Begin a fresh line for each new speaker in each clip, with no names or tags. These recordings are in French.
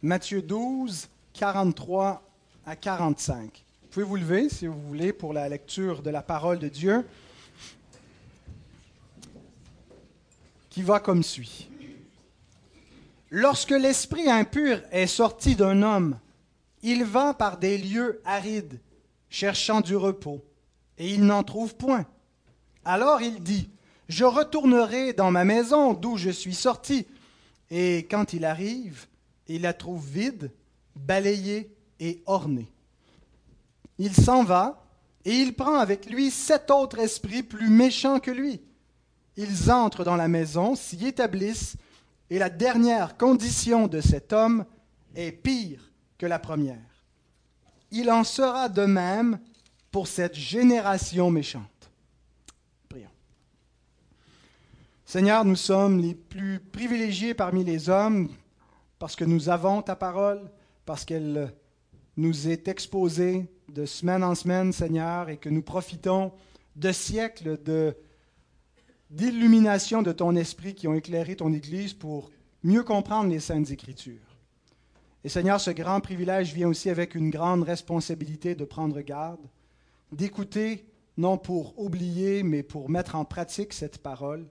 Matthieu 12, 43 à 45. Vous pouvez vous lever si vous voulez pour la lecture de la parole de Dieu, qui va comme suit. Lorsque l'esprit impur est sorti d'un homme, il va par des lieux arides, cherchant du repos, et il n'en trouve point. Alors il dit, Je retournerai dans ma maison d'où je suis sorti. Et quand il arrive, il la trouve vide, balayée et ornée. Il s'en va, et il prend avec lui sept autres esprits plus méchants que lui. Ils entrent dans la maison, s'y établissent, et la dernière condition de cet homme est pire que la première. Il en sera de même pour cette génération méchante. Prions. Seigneur, nous sommes les plus privilégiés parmi les hommes parce que nous avons ta parole, parce qu'elle nous est exposée de semaine en semaine, Seigneur, et que nous profitons de siècles d'illumination de ton esprit qui ont éclairé ton Église pour mieux comprendre les saintes Écritures. Et Seigneur, ce grand privilège vient aussi avec une grande responsabilité de prendre garde, d'écouter, non pour oublier, mais pour mettre en pratique cette parole,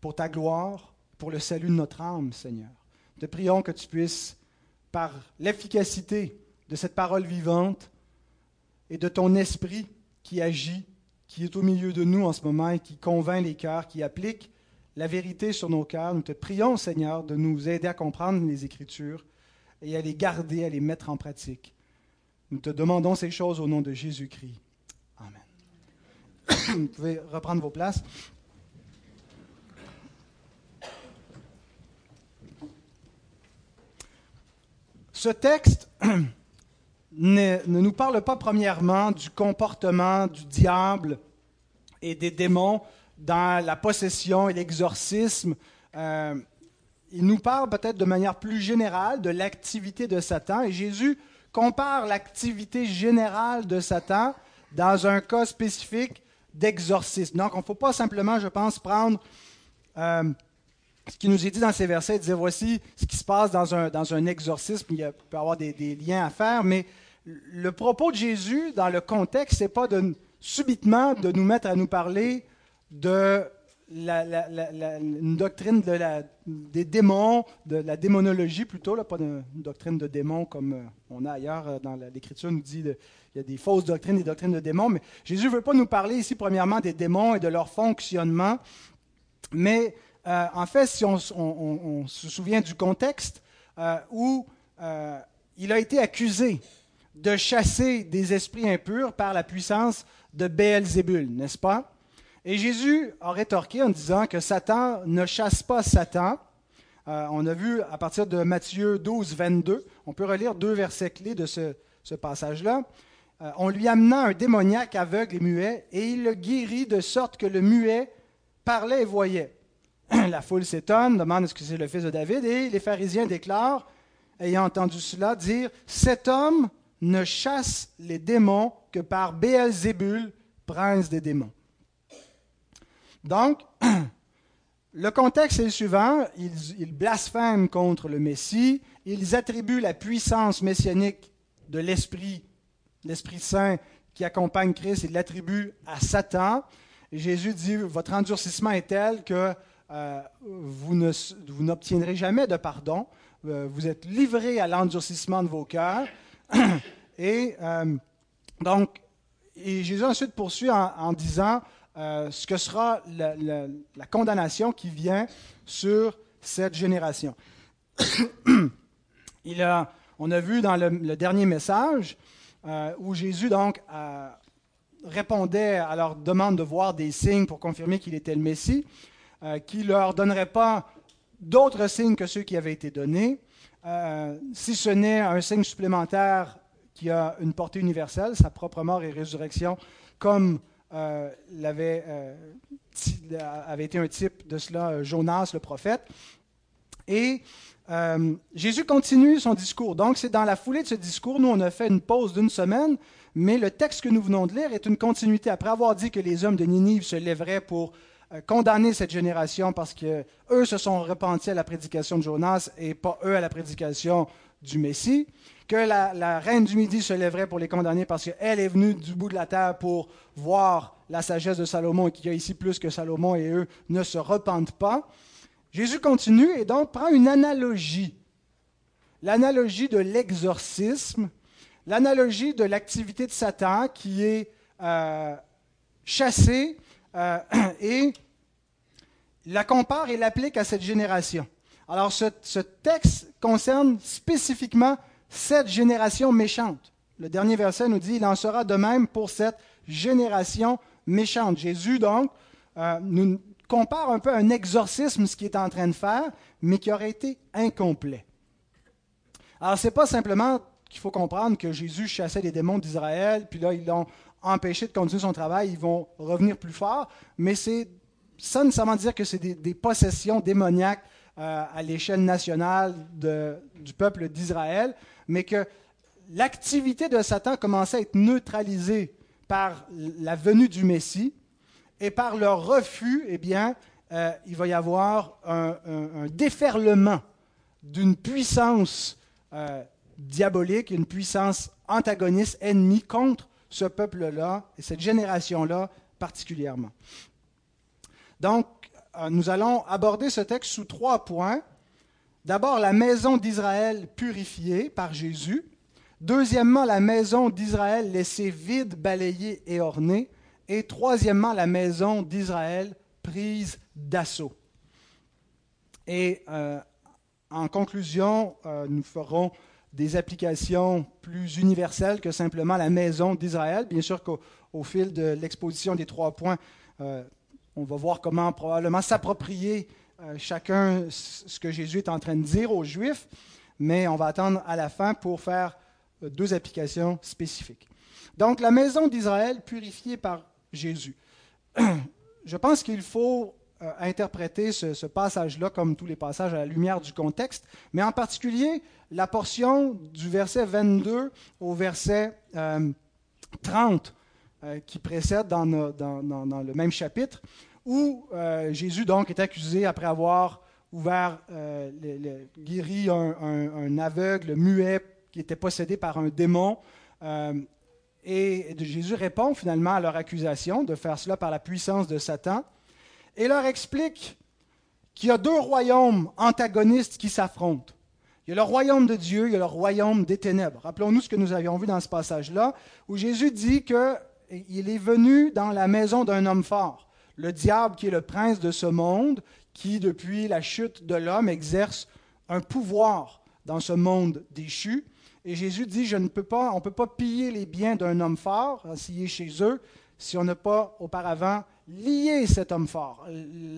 pour ta gloire, pour le salut de notre âme, Seigneur. Te prions que tu puisses, par l'efficacité de cette parole vivante et de ton esprit qui agit, qui est au milieu de nous en ce moment et qui convainc les cœurs, qui applique la vérité sur nos cœurs, nous te prions, Seigneur, de nous aider à comprendre les Écritures et à les garder, à les mettre en pratique. Nous te demandons ces choses au nom de Jésus-Christ. Amen. Vous pouvez reprendre vos places. Ce texte ne, nous parle pas premièrement du comportement du diable et des démons dans la possession et l'exorcisme. Euh, il nous parle peut-être de manière plus générale de l'activité de Satan. Et Jésus compare l'activité générale de Satan dans un cas spécifique d'exorcisme. Donc, il ne faut pas simplement, je pense, prendre euh, ce qui nous est dit dans ces versets et dire voici ce qui se passe dans un, dans un exorcisme. Il peut y avoir des, liens à faire, mais le propos de Jésus dans le contexte, ce n'est pas de, subitement de nous mettre à nous parler de la, doctrine des démons, de la démonologie plutôt, là, pas une doctrine de démons comme euh, on a ailleurs euh, dans l'Écriture, nous dit qu'il y a des fausses doctrines, des doctrines de démons, mais Jésus ne veut pas nous parler ici premièrement des démons et de leur fonctionnement, mais euh, en fait, si on, se souvient du contexte où il a été accusé de chasser des esprits impurs par la puissance de Béelzébul, n'est-ce pas? Et Jésus a rétorqué en disant que Satan ne chasse pas Satan. Euh, on a vu à partir de Matthieu 12, 22, on peut relire deux versets clés de ce, passage-là. Euh, on lui amena un démoniaque aveugle et muet, et il le guérit de sorte que le muet parlait et voyait. La foule s'étonne, demande est-ce que c'est le fils de David, et les pharisiens déclarent, ayant entendu cela, dire Cet homme ne chasse les démons que par Béelzébul, prince des démons. Donc, le contexte est le suivant. Ils, blasphèment contre le Messie. Ils attribuent la puissance messianique de l'Esprit, l'Esprit Saint qui accompagne Christ, ils l'attribuent à Satan. Jésus dit, votre endurcissement est tel que euh, vous, n'obtiendrez jamais de pardon. Euh, vous êtes livrés à l'endurcissement de vos cœurs. Et euh, donc, Jésus ensuite poursuit en disant, euh, ce que sera la, condamnation qui vient sur cette génération. Il a, on a vu dans le, dernier message où Jésus donc répondait à leur demande de voir des signes pour confirmer qu'il était le Messie, euh, qu'il ne leur donnerait pas d'autres signes que ceux qui avaient été donnés, si ce n'est un signe supplémentaire qui a une portée universelle, sa propre mort et résurrection, comme euh, avait, euh, avait, été un type de cela, euh, Jonas le prophète. Et Jésus continue son discours. Donc, c'est dans la foulée de ce discours, nous, on a fait une pause d'une semaine, mais le texte que nous venons de lire est une continuité. Après avoir dit que les hommes de Ninive se lèveraient pour euh, condamner cette génération parce que eux se sont repentis à la prédication de Jonas et pas eux à la prédication du Messie, que la, reine du Midi se lèverait pour les condamner parce qu'elle est venue du bout de la terre pour voir la sagesse de Salomon et qu'il y a ici plus que Salomon et eux ne se repentent pas. Jésus continue et donc prend une analogie, l'analogie de l'exorcisme, l'analogie de l'activité de Satan qui est euh, chassé euh, et la compare et l'applique à cette génération. Alors ce, texte concerne spécifiquement cette génération méchante. Le dernier verset nous dit, il en sera de même pour cette génération méchante. Jésus, donc, euh, nous compare un peu à un exorcisme, ce qu'il est en train de faire, mais qui aurait été incomplet. Alors, ce n'est pas simplement qu'il faut comprendre que Jésus chassait les démons d'Israël, puis là, ils l'ont empêché de continuer son travail, ils vont revenir plus fort, mais c'est sans nécessairement dire que c'est des, possessions démoniaques euh, à l'échelle nationale du peuple d'Israël, mais que l'activité de Satan commençait à être neutralisée par la venue du Messie et par leur refus, eh bien, euh, il va y avoir un, déferlement d'une puissance euh, diabolique, une puissance antagoniste, ennemie contre ce peuple-là et cette génération-là particulièrement. Donc, euh, nous allons aborder ce texte sous trois points. D'abord, la maison d'Israël purifiée par Jésus. Deuxièmement, la maison d'Israël laissée vide, balayée et ornée. Et troisièmement, la maison d'Israël prise d'assaut. Et euh, en conclusion, euh, nous ferons des applications plus universelles que simplement la maison d'Israël. Bien sûr qu'au fil de l'exposition des trois points, euh, on va voir comment probablement s'approprier euh, chacun ce que Jésus est en train de dire aux Juifs, mais on va attendre à la fin pour faire euh, deux applications spécifiques. Donc la maison d'Israël purifiée par Jésus. Je pense qu'il faut euh, interpréter ce, passage-là comme tous les passages à la lumière du contexte, mais en particulier la portion du verset 22 au verset 30 euh, euh, qui précède dans, le même chapitre, où Jésus donc est accusé après avoir ouvert, guéri un, un, aveugle muet qui était possédé par un démon. et Jésus répond finalement à leur accusation de faire cela par la puissance de Satan et leur explique qu'il y a deux royaumes antagonistes qui s'affrontent. Il y a le royaume de Dieu, il y a le royaume des ténèbres. Rappelons-nous ce que nous avions vu dans ce passage-là, où Jésus dit qu'il est venu dans la maison d'un homme fort, le diable qui est le prince de ce monde, qui depuis la chute de l'homme exerce un pouvoir dans ce monde déchu. Et Jésus dit, je ne peux pas, on ne peut pas piller les biens d'un homme fort, s'il est chez eux, si on n'a pas auparavant lier cet homme fort,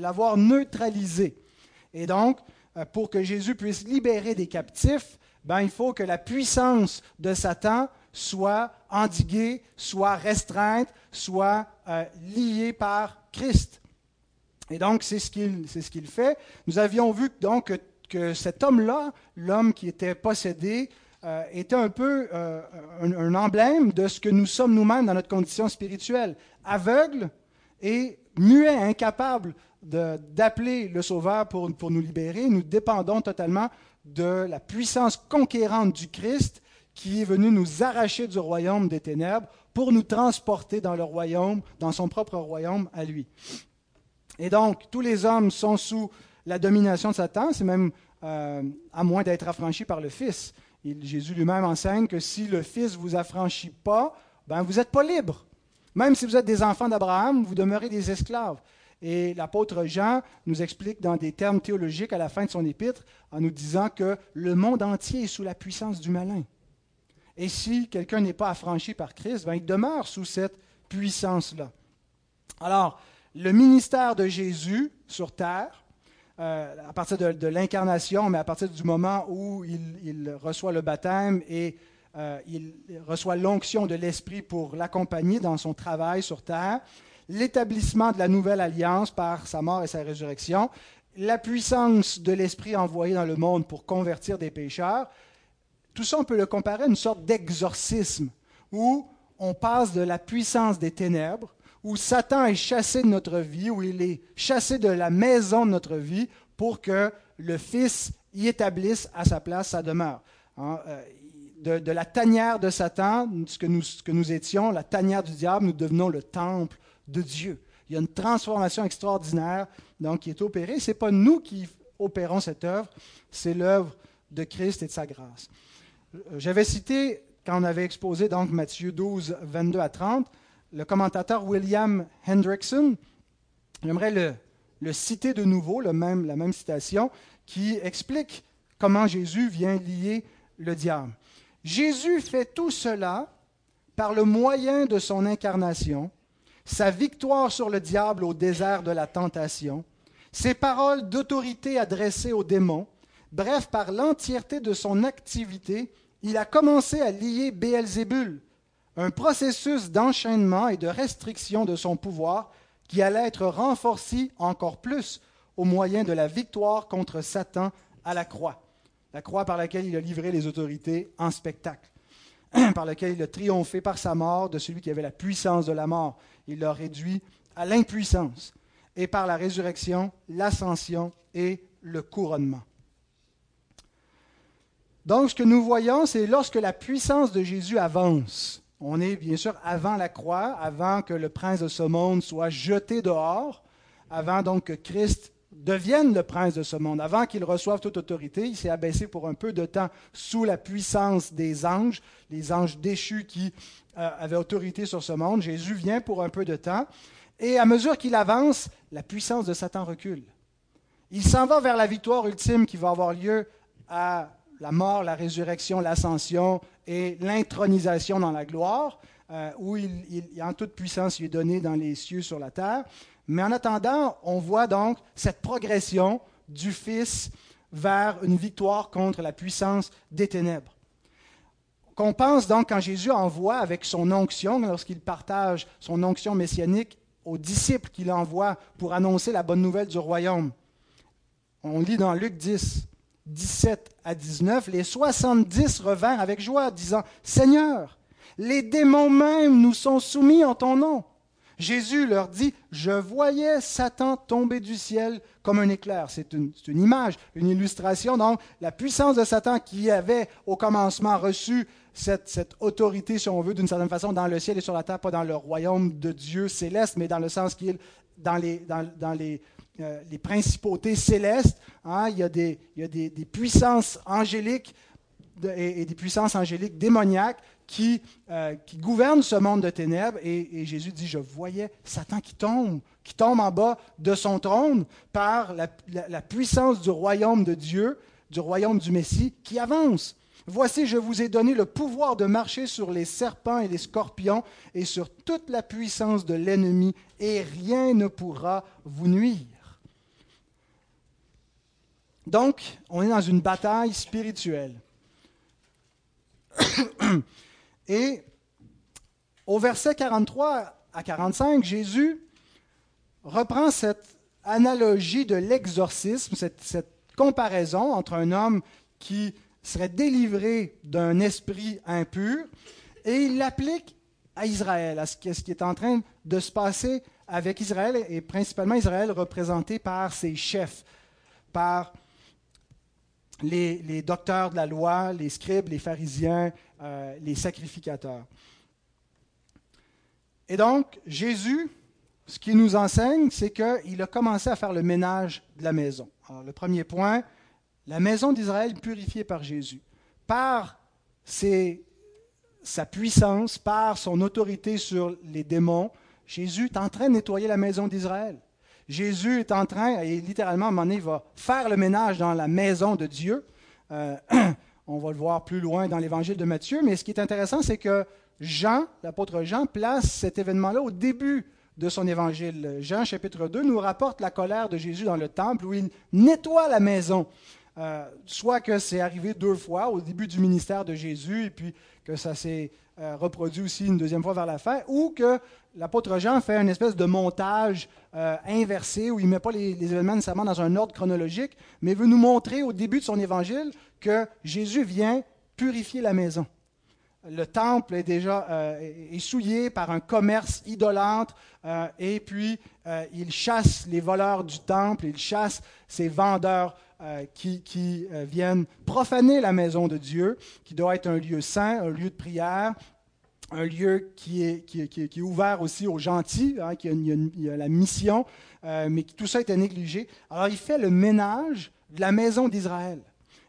l'avoir neutralisé. Et donc, euh, pour que Jésus puisse libérer des captifs, ben, il faut que la puissance de Satan soit endiguée, soit restreinte, soit euh, liée par Christ. Et donc, c'est ce qu'il ce fait. Nous avions vu donc que, cet homme-là, l'homme qui était possédé, euh, était un peu un, emblème de ce que nous sommes nous-mêmes dans notre condition spirituelle. Aveugle, et muet, incapable d'appeler le Sauveur pour, nous libérer, nous dépendons totalement de la puissance conquérante du Christ qui est venu nous arracher du royaume des ténèbres pour nous transporter dans le royaume, dans son propre royaume à lui. Et donc, tous les hommes sont sous la domination de Satan, c'est même euh, à moins d'être affranchis par le Fils. Jésus lui-même enseigne que si le Fils vous affranchit pas, ben vous n'êtes pas libre. Même si vous êtes des enfants d'Abraham, vous demeurez des esclaves. Et l'apôtre Jean nous explique dans des termes théologiques à la fin de son épître en nous disant que le monde entier est sous la puissance du malin. Et si quelqu'un n'est pas affranchi par Christ, ben, il demeure sous cette puissance-là. Alors, le ministère de Jésus sur terre, euh, à partir de, l'incarnation, mais à partir du moment où il reçoit le baptême et euh, il reçoit l'onction de l'Esprit pour l'accompagner dans son travail sur terre, l'établissement de la nouvelle alliance par sa mort et sa résurrection, la puissance de l'Esprit envoyé dans le monde pour convertir des pécheurs. Tout ça, on peut le comparer à une sorte d'exorcisme où on passe de la puissance des ténèbres, où Satan est chassé de notre vie, où il est chassé de la maison de notre vie pour que le Fils y établisse à sa place sa demeure. Hein, euh, de, la tanière de Satan, ce que, nous, ce que nous étions, la tanière du diable, nous devenons le temple de Dieu. Il y a une transformation extraordinaire donc, qui est opérée. Ce n'est pas nous qui opérons cette œuvre, c'est l'œuvre de Christ et de sa grâce. Euh, j'avais cité, quand on avait exposé donc Matthieu 12, 22 à 30, le commentateur William Hendrickson. J'aimerais le, citer de nouveau, la même citation, qui explique comment Jésus vient lier le diable. Jésus fait tout cela par le moyen de son incarnation, sa victoire sur le diable au désert de la tentation, ses paroles d'autorité adressées aux démons, bref, par l'entièreté de son activité, il a commencé à lier Béelzébul, un processus d'enchaînement et de restriction de son pouvoir qui allait être renforcé encore plus au moyen de la victoire contre Satan à la croix, la croix par laquelle il a livré les autorités en spectacle, par laquelle il a triomphé par sa mort de celui qui avait la puissance de la mort. Il l'a réduit à l'impuissance, et par la résurrection, l'ascension et le couronnement. Donc, ce que nous voyons, c'est lorsque la puissance de Jésus avance, on est bien sûr avant la croix, avant que le prince de ce monde soit jeté dehors, avant donc que Christ devienne le prince de ce monde, avant qu'il reçoive toute autorité. Il s'est abaissé pour un peu de temps sous la puissance des anges, les anges déchus qui euh, avaient autorité sur ce monde. Jésus vient pour un peu de temps. Et à mesure qu'il avance, la puissance de Satan recule. Il s'en va vers la victoire ultime qui va avoir lieu à la mort, la résurrection, l'ascension et l'intronisation dans la gloire, euh, où il, il, en toute puissance lui est donné dans les cieux, sur la terre. Mais en attendant, on voit donc cette progression du Fils vers une victoire contre la puissance des ténèbres. Qu'on pense donc quand Jésus envoie avec son onction, lorsqu'il partage son onction messianique aux disciples qu'il envoie pour annoncer la bonne nouvelle du royaume. On lit dans Luc 10, 17 à 19, les 70 revinrent avec joie, disant, Seigneur, les démons même nous sont soumis en ton nom. Jésus leur dit, je voyais Satan tomber du ciel comme un éclair. C'est une, image, une illustration. Donc, la puissance de Satan qui avait au commencement reçu cette, autorité, si on veut, d'une certaine façon, dans le ciel et sur la terre, pas dans le royaume de Dieu céleste, mais dans le sens qu'il dans les, dans, euh, les principautés célestes. Hein, il y a des, puissances angéliques et, des puissances angéliques démoniaques qui, euh, gouvernent ce monde de ténèbres. Et, Jésus dit, je voyais Satan qui tombe, qui tombe en bas de son trône par la puissance du royaume de Dieu, du royaume du Messie, qui avance. Voici, je vous ai donné le pouvoir de marcher sur les serpents et les scorpions et sur toute la puissance de l'ennemi, et rien ne pourra vous nuire. Donc, on est dans une bataille spirituelle. Et au verset 43 à 45, Jésus reprend cette analogie de l'exorcisme, cette, comparaison entre un homme qui serait délivré d'un esprit impur, et il l'applique à Israël, à ce qui est en train de se passer avec Israël, et principalement Israël représenté par ses chefs, par les, docteurs de la loi, les scribes, les pharisiens, euh, les sacrificateurs. Et donc, Jésus, ce qu'il nous enseigne, c'est qu'il a commencé à faire le ménage de la maison. Alors, le premier point, la maison d'Israël purifiée par Jésus, par sa puissance, par son autorité sur les démons, Jésus est en train de nettoyer la maison d'Israël. Jésus est en train, et littéralement, à un moment donné, il va faire le ménage dans la maison de Dieu. Euh, on va le voir plus loin dans l'évangile de Matthieu, mais ce qui est intéressant, c'est que Jean, l'apôtre Jean, place cet événement-là au début de son évangile. Jean, chapitre 2, nous rapporte la colère de Jésus dans le temple où il nettoie la maison. Euh, soit que c'est arrivé deux fois au début du ministère de Jésus et puis que ça s'est euh, reproduit aussi une deuxième fois vers la fin, ou que l'apôtre Jean fait une espèce de montage euh, inversé où il ne met pas les, événements nécessairement dans un ordre chronologique, mais veut nous montrer au début de son évangile que Jésus vient purifier la maison. le temple est déjà est souillé par un commerce idolâtre et puis il chasse les voleurs du temple, il chasse ces vendeurs qui, qui viennent profaner la maison de Dieu, qui doit être un lieu saint, un lieu de prière, un lieu qui est, ouvert aussi aux gentils, hein, qui a la mission, euh, mais tout ça était négligé. Alors il fait le ménage de la maison d'Israël.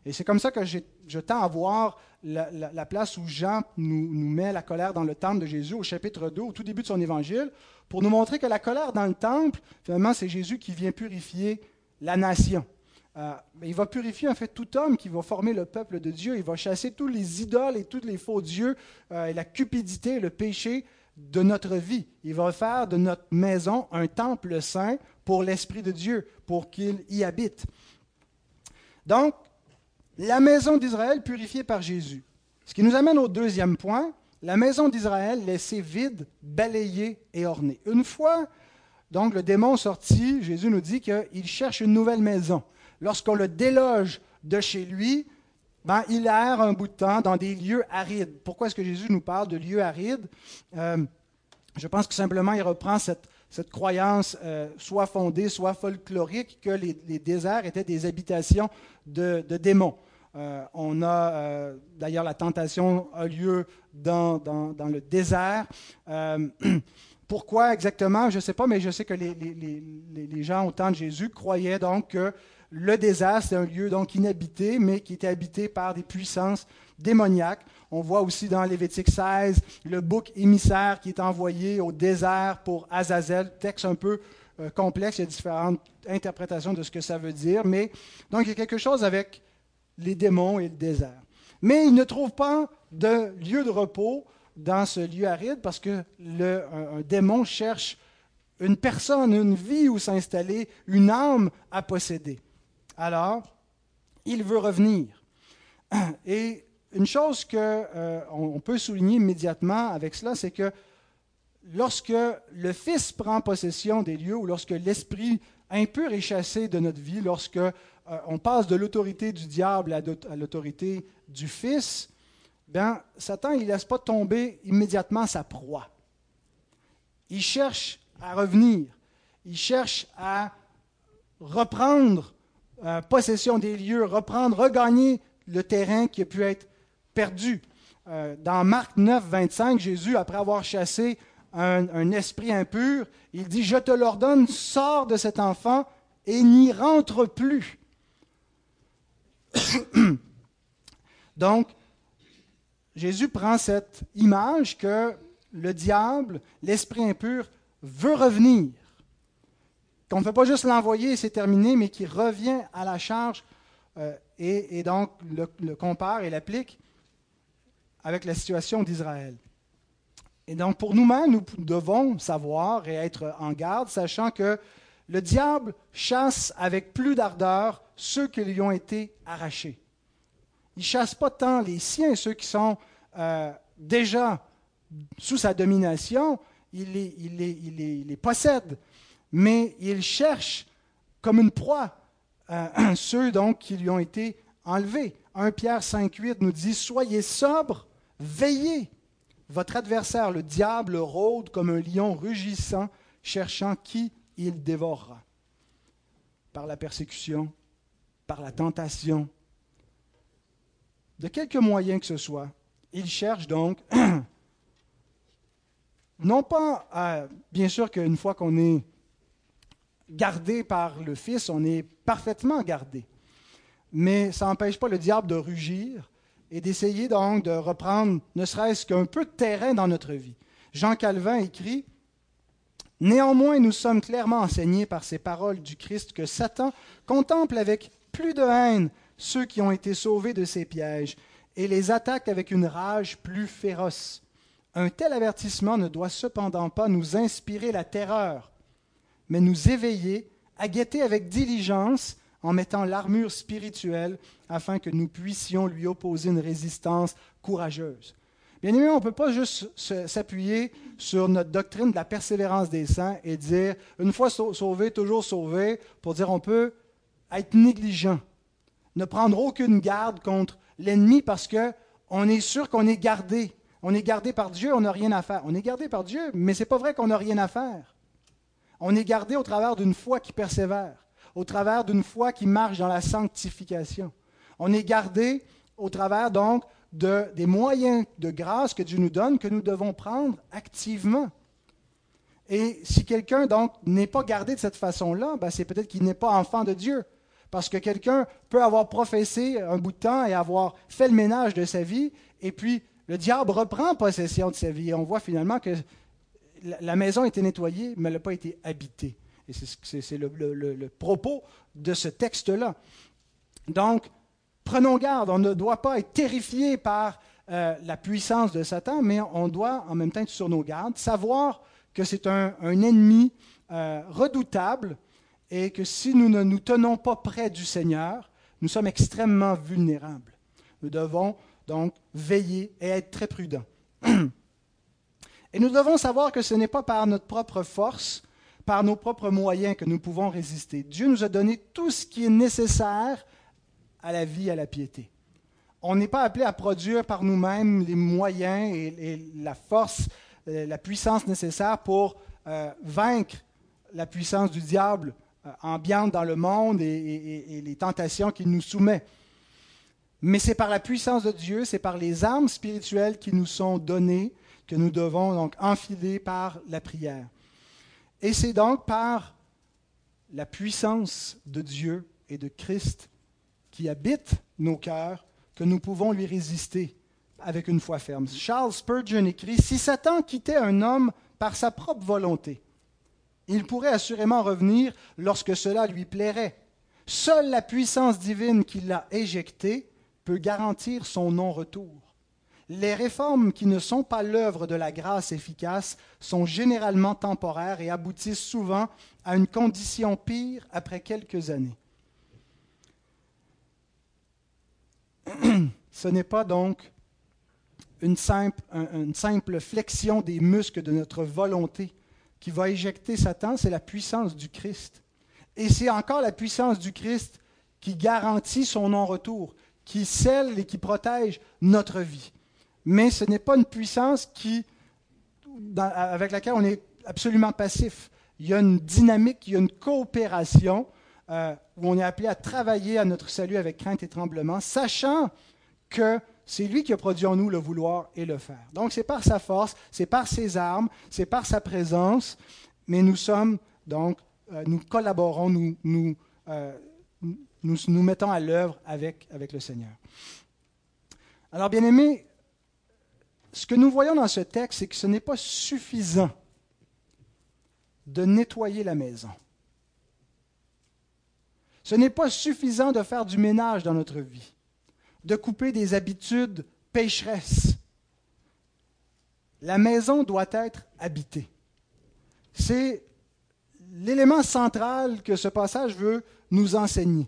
Et c'est comme ça que je tends à voir la, place où Jean nous, nous, met la colère dans le temple de Jésus au chapitre 2, au tout début de son évangile, pour nous montrer que la colère dans le temple, finalement, c'est Jésus qui vient purifier la nation. Euh, il va purifier en fait tout homme qui va former le peuple de Dieu. Il va chasser tous les idoles et tous les faux dieux euh, et la cupidité, le péché de notre vie. Il va faire de notre maison un temple saint pour l'Esprit de Dieu, pour qu'il y habite. Donc, la maison d'Israël purifiée par Jésus. Ce qui nous amène au deuxième point, la maison d'Israël laissée vide, balayée et ornée. Une fois donc le démon sorti, Jésus nous dit qu'il cherche une nouvelle maison lorsqu'on le déloge de chez lui, ben, il erre un bout de temps dans des lieux arides. Pourquoi est-ce que Jésus nous parle de lieux arides? Euh, Je pense que simplement il reprend cette, croyance euh, soit fondée, soit folklorique, que les, déserts étaient des habitations de, démons. Euh, on a d'ailleurs la tentation a lieu dans, le désert. pourquoi exactement Je ne sais pas, mais je sais que les, gens au temps de Jésus croyaient donc que le désert, c'est un lieu donc inhabité, mais qui était habité par des puissances démoniaques. On voit aussi dans Lévitique 16 le bouc émissaire qui est envoyé au désert pour Azazel, texte un peu euh, complexe, il y a différentes interprétations de ce que ça veut dire, mais donc il y a quelque chose avec les démons et le désert. Mais il ne trouve pas de lieu de repos dans ce lieu aride parce que le, un démon cherche une personne, une vie où s'installer, une âme à posséder. Alors, il veut revenir. Et une chose qu'on euh, peut souligner immédiatement avec cela, c'est que lorsque le Fils prend possession des lieux ou lorsque l'esprit impur est chassé de notre vie, lorsque euh, on passe de l'autorité du diable à l'autorité du Fils, ben, Satan ne laisse pas tomber immédiatement sa proie. Il cherche à revenir. Il cherche à reprendre euh, possession des lieux, reprendre, regagner le terrain qui a pu être perdu. Euh, dans Marc 9, 25, Jésus, après avoir chassé un, esprit impur, il dit, je te l'ordonne, sors de cet enfant et n'y rentre plus. Donc, Jésus prend cette image que le diable, l'esprit impur, veut revenir qu'on ne fait pas juste l'envoyer et c'est terminé, mais qui revient à la charge euh, et, donc le, compare et l'applique avec la situation d'Israël. Et donc pour nous-mêmes, nous devons savoir et être en garde, sachant que le diable chasse avec plus d'ardeur ceux qui lui ont été arrachés. Il chasse pas tant les siens, ceux qui sont euh, déjà sous sa domination, il les possède mais il cherche comme une proie euh, ceux donc qui lui ont été enlevés. 1 Pierre 5,8 nous dit Soyez sobres, veillez. Votre adversaire, le diable, rôde comme un lion rugissant, cherchant qui il dévorera. Par la persécution, par la tentation, de quelque moyen que ce soit, il cherche donc, non pas, à, bien sûr qu'une fois qu'on est gardé par le Fils, on est parfaitement gardé. Mais ça n'empêche pas le diable de rugir et d'essayer donc de reprendre ne serait-ce qu'un peu de terrain dans notre vie. Jean Calvin écrit Néanmoins, nous sommes clairement enseignés par ces paroles du Christ que Satan contemple avec plus de haine ceux qui ont été sauvés de ses pièges et les attaque avec une rage plus féroce. Un tel avertissement ne doit cependant pas nous inspirer la terreur, mais nous éveiller à guetter avec diligence en mettant l'armure spirituelle afin que nous puissions lui opposer une résistance courageuse. Bien évidemment, on ne peut pas juste s'appuyer sur notre doctrine de la persévérance des saints et dire, une fois sauvé, toujours sauvé, pour dire on peut être négligent, ne prendre aucune garde contre l'ennemi parce qu'on est sûr qu'on est gardé, On est gardé par Dieu, on n'a rien à faire. On est gardé par Dieu, mais ce n'est pas vrai qu'on n'a rien à faire. On est gardé au travers d'une foi qui persévère, au travers d'une foi qui marche dans la sanctification. On est gardé au travers donc de, des moyens de grâce que Dieu nous donne, que nous devons prendre activement. Et si quelqu'un donc n'est pas gardé de cette façon-là, ben c'est peut-être qu'il n'est pas enfant de Dieu. Parce que quelqu'un peut avoir professé un bout de temps et avoir fait le ménage de sa vie, et puis le diable reprend possession de sa vie. Et on voit finalement que la maison a été nettoyée, mais elle n'a pas été habitée. Et c'est le, propos de ce texte-là. Donc, prenons garde, on ne doit pas être terrifié par euh, la puissance de Satan, mais on doit en même temps être sur nos gardes, savoir que c'est un, ennemi euh, redoutable et que si nous ne nous tenons pas près du Seigneur, nous sommes extrêmement vulnérables. Nous devons donc veiller et être très prudents. Et nous devons savoir que ce n'est pas par notre propre force, par nos propres moyens que nous pouvons résister. Dieu nous a donné tout ce qui est nécessaire à la vie, à la piété. On n'est pas appelé à produire par nous-mêmes les moyens et, la force, euh, la puissance nécessaire pour euh, vaincre la puissance du diable ambiante dans le monde et, les tentations qu'il nous soumet. Mais c'est par la puissance de Dieu, c'est par les armes spirituelles qui nous sont données que nous devons donc enfiler par la prière. Et c'est donc par la puissance de Dieu et de Christ qui habite nos cœurs que nous pouvons lui résister avec une foi ferme. Charles Spurgeon écrit, Si Satan quittait un homme par sa propre volonté, il pourrait assurément revenir lorsque cela lui plairait. Seule la puissance divine qui l'a éjecté peut garantir son non-retour. Les réformes qui ne sont pas l'œuvre de la grâce efficace sont généralement temporaires et aboutissent souvent à une condition pire après quelques années. Ce n'est pas donc une simple, flexion des muscles de notre volonté qui va éjecter Satan, c'est la puissance du Christ. Et c'est encore la puissance du Christ qui garantit son non-retour, qui scelle et qui protège notre vie mais ce n'est pas une puissance qui, avec laquelle on est absolument passif. Il y a une dynamique, il y a une coopération euh, où on est appelé à travailler à notre salut avec crainte et tremblement, sachant que c'est lui qui a produit en nous le vouloir et le faire. Donc c'est par sa force, c'est par ses armes, c'est par sa présence, mais nous sommes donc, euh, nous collaborons, nous nous, euh, nous, nous mettons à l'œuvre avec, avec le Seigneur. Alors bien aimé, ce que nous voyons dans ce texte, c'est que ce n'est pas suffisant de nettoyer la maison. Ce n'est pas suffisant de faire du ménage dans notre vie, de couper des habitudes pécheresses. La maison doit être habitée. C'est l'élément central que ce passage veut nous enseigner.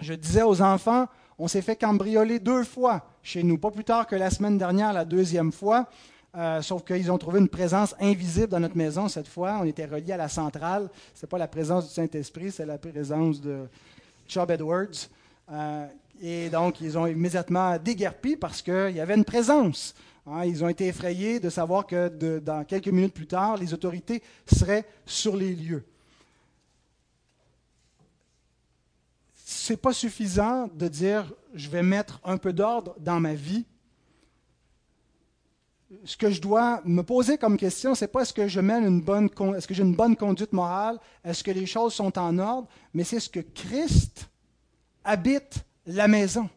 Je disais aux enfants, on s'est fait cambrioler deux fois chez nous, pas plus tard que la semaine dernière, la deuxième fois. Euh, sauf qu'ils ont trouvé une présence invisible dans notre maison cette fois. On était reliés à la centrale. Ce n'est pas la présence du Saint-Esprit, c'est la présence de Chubb Edwards. Euh, et donc, ils ont immédiatement déguerpi parce qu'il y avait une présence. Hein. ils ont été effrayés de savoir que dans quelques minutes plus tard, les autorités seraient sur les lieux. Ce n'est pas suffisant de dire je vais mettre un peu d'ordre dans ma vie. Ce que je dois me poser comme question, c'est pas est-ce que je est-ce que j'ai une bonne conduite morale, est-ce que les choses sont en ordre, mais c'est ce que Christ habite la maison.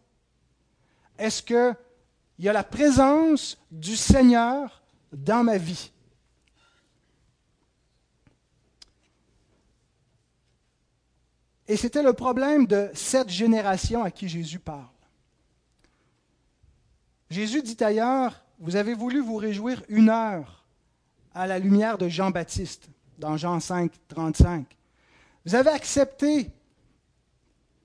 Est-ce qu'il y a la présence du Seigneur dans ma vie? Et c'était le problème de cette génération à qui Jésus parle. Jésus dit ailleurs, vous avez voulu vous réjouir une heure à la lumière de Jean-Baptiste, dans Jean 5, 35. Vous avez accepté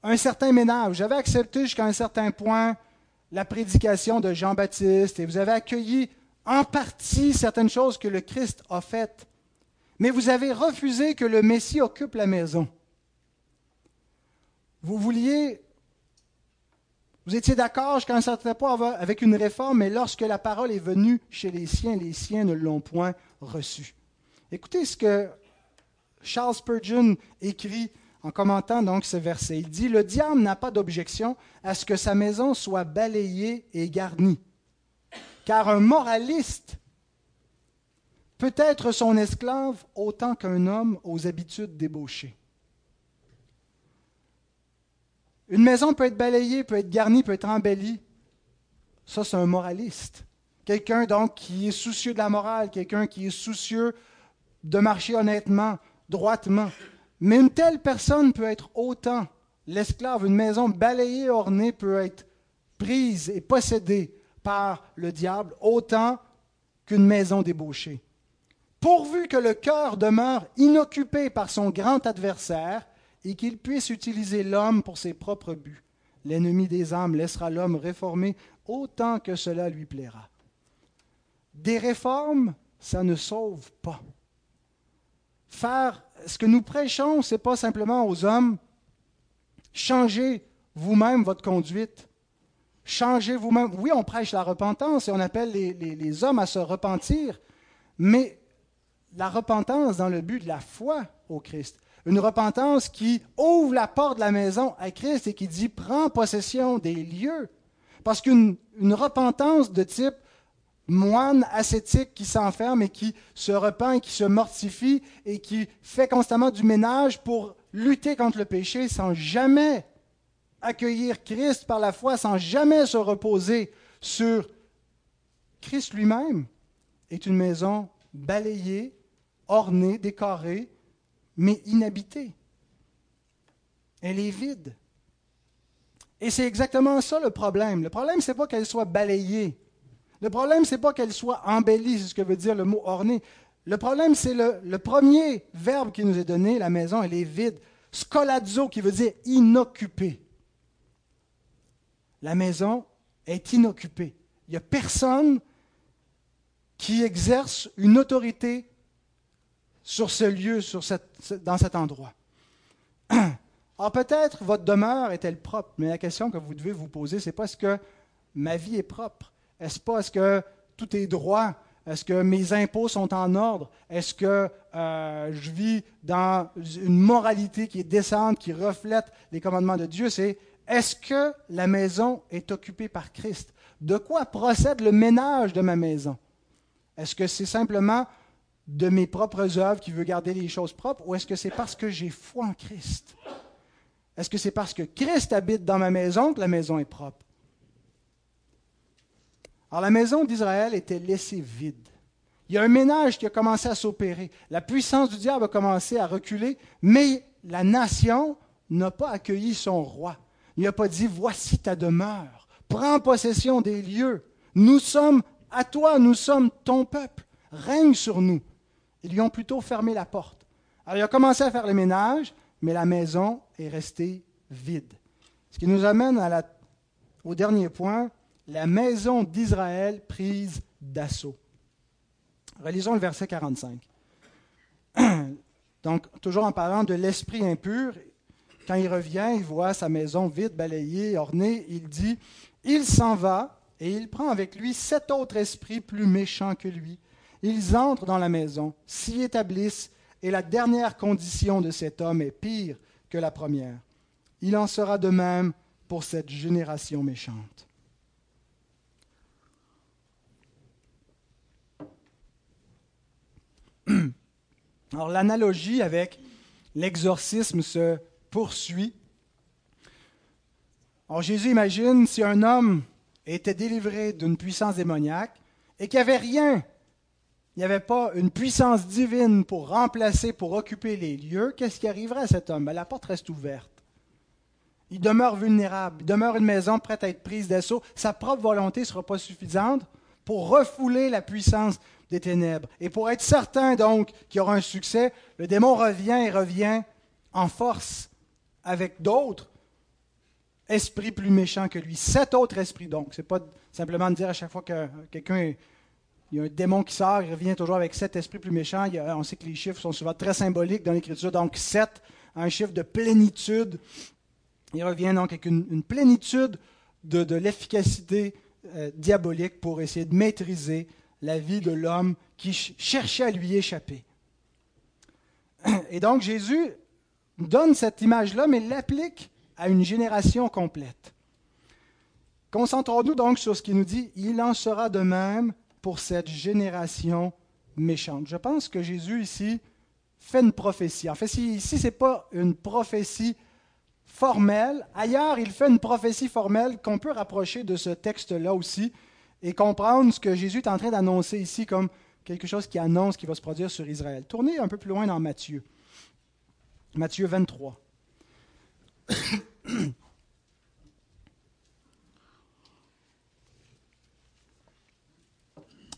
un certain ménage, vous avez accepté jusqu'à un certain point la prédication de Jean-Baptiste et vous avez accueilli en partie certaines choses que le Christ a faites. Mais vous avez refusé que le Messie occupe la maison. Vous vouliez Vous étiez d'accord jusqu'à un certain point avec une réforme, mais lorsque la parole est venue chez les siens, les siens ne l'ont point reçue. Écoutez ce que Charles Spurgeon écrit en commentant donc ce verset. Il dit Le diable n'a pas d'objection à ce que sa maison soit balayée et garnie, car un moraliste peut être son esclave autant qu'un homme aux habitudes débauchées. Une maison peut être balayée, peut être garnie, peut être embellie. Ça, c'est un moraliste. Quelqu'un donc qui est soucieux de la morale, quelqu'un qui est soucieux de marcher honnêtement, droitement. Mais une telle personne peut être autant l'esclave. Une maison balayée, ornée peut être prise et possédée par le diable autant qu'une maison débauchée. Pourvu que le cœur demeure inoccupé par son grand adversaire et qu'il puisse utiliser l'homme pour ses propres buts, l'ennemi des âmes laissera l'homme réformer autant que cela lui plaira. Des réformes, ça ne sauve pas. Faire ce que nous prêchons, ce n'est pas simplement aux hommes. Changez vous-même votre conduite. Changez vous-même. Oui, on prêche la repentance et on appelle les, les, hommes à se repentir, mais la repentance dans le but de la foi au Christ. Une repentance qui ouvre la porte de la maison à Christ et qui dit prends possession des lieux. Parce qu'une repentance de type moine ascétique qui s'enferme et qui se repent, qui se mortifie et qui fait constamment du ménage pour lutter contre le péché sans jamais accueillir Christ par la foi, sans jamais se reposer sur Christ lui-même, est une maison balayée, ornée, décorée, mais inhabitée. Elle est vide. Et c'est exactement ça le problème. Le problème, ce n'est pas qu'elle soit balayée. Le problème, ce n'est pas qu'elle soit embellie, c'est ce que veut dire le mot ornée. Le problème, c'est le, premier verbe qui nous est donné, la maison, elle est vide. Scolazzo, qui veut dire inoccupée. La maison est inoccupée. Il n'y a personne qui exerce une autorité sur ce lieu, dans cet endroit. Alors peut-être votre demeure est-elle propre, mais la question que vous devez vous poser, c'est pas est-ce que ma vie est propre? Est-ce pas, est-ce que tout est droit? Est-ce que mes impôts sont en ordre? Est-ce que euh, je vis dans une moralité qui est décente, qui reflète les commandements de Dieu? C'est est-ce que la maison est occupée par Christ? De quoi procède le ménage de ma maison? Est-ce que c'est simplement de mes propres œuvres qui veut garder les choses propres ou est-ce que c'est parce que j'ai foi en Christ? Est-ce que c'est parce que Christ habite dans ma maison que la maison est propre? Alors la maison d'Israël était laissée vide. Il y a un ménage qui a commencé à s'opérer. La puissance du diable a commencé à reculer, mais la nation n'a pas accueilli son roi. Il n'a pas dit, voici ta demeure, prends possession des lieux. Nous sommes à toi, nous sommes ton peuple, règne sur nous. Ils lui ont plutôt fermé la porte. Alors il a commencé à faire le ménage, mais la maison est restée vide. Ce qui nous amène au dernier point, la maison d'Israël prise d'assaut. Relisons le verset 45. Donc, toujours en parlant de l'esprit impur, quand il revient, il voit sa maison vide, balayée, ornée, il dit, il s'en va et il prend avec lui sept autres esprits plus méchants que lui. Ils entrent dans la maison, s'y établissent, et la dernière condition de cet homme est pire que la première. Il en sera de même pour cette génération méchante. Alors l'analogie avec l'exorcisme se poursuit. Alors Jésus imagine si un homme était délivré d'une puissance démoniaque et qu'il n'y avait rien, il n'y avait pas une puissance divine pour remplacer, pour occuper les lieux, qu'est-ce qui arriverait à cet homme? Ben, La porte reste ouverte. Il demeure vulnérable, il demeure une maison prête à être prise d'assaut. Sa propre volonté ne sera pas suffisante pour refouler la puissance des ténèbres. Et pour être certain donc qu'il y aura un succès, le démon revient et revient en force avec d'autres esprits plus méchants que lui. Sept autres esprits donc. C'est pas simplement de dire à chaque fois que quelqu'un y a un démon qui sort, il revient toujours avec sept esprits plus méchants. on sait que les chiffres sont souvent très symboliques dans l'Écriture. Donc sept, un chiffre de plénitude. Il revient donc avec une, plénitude de, l'efficacité euh, diabolique pour essayer de maîtriser la vie de l'homme qui cherchait à lui échapper. Et donc Jésus donne cette image-là, mais l'applique à une génération complète. Concentrons-nous donc sur ce qu'il nous dit. Il en sera de même pour cette génération méchante. Je pense que Jésus ici fait une prophétie. En fait, ici, ce n'est pas une prophétie formelle. Ailleurs, il fait une prophétie formelle qu'on peut rapprocher de ce texte-là aussi et comprendre ce que Jésus est en train d'annoncer ici comme quelque chose qui annonce qui va se produire sur Israël. Tournez un peu plus loin dans Matthieu. Matthieu 23.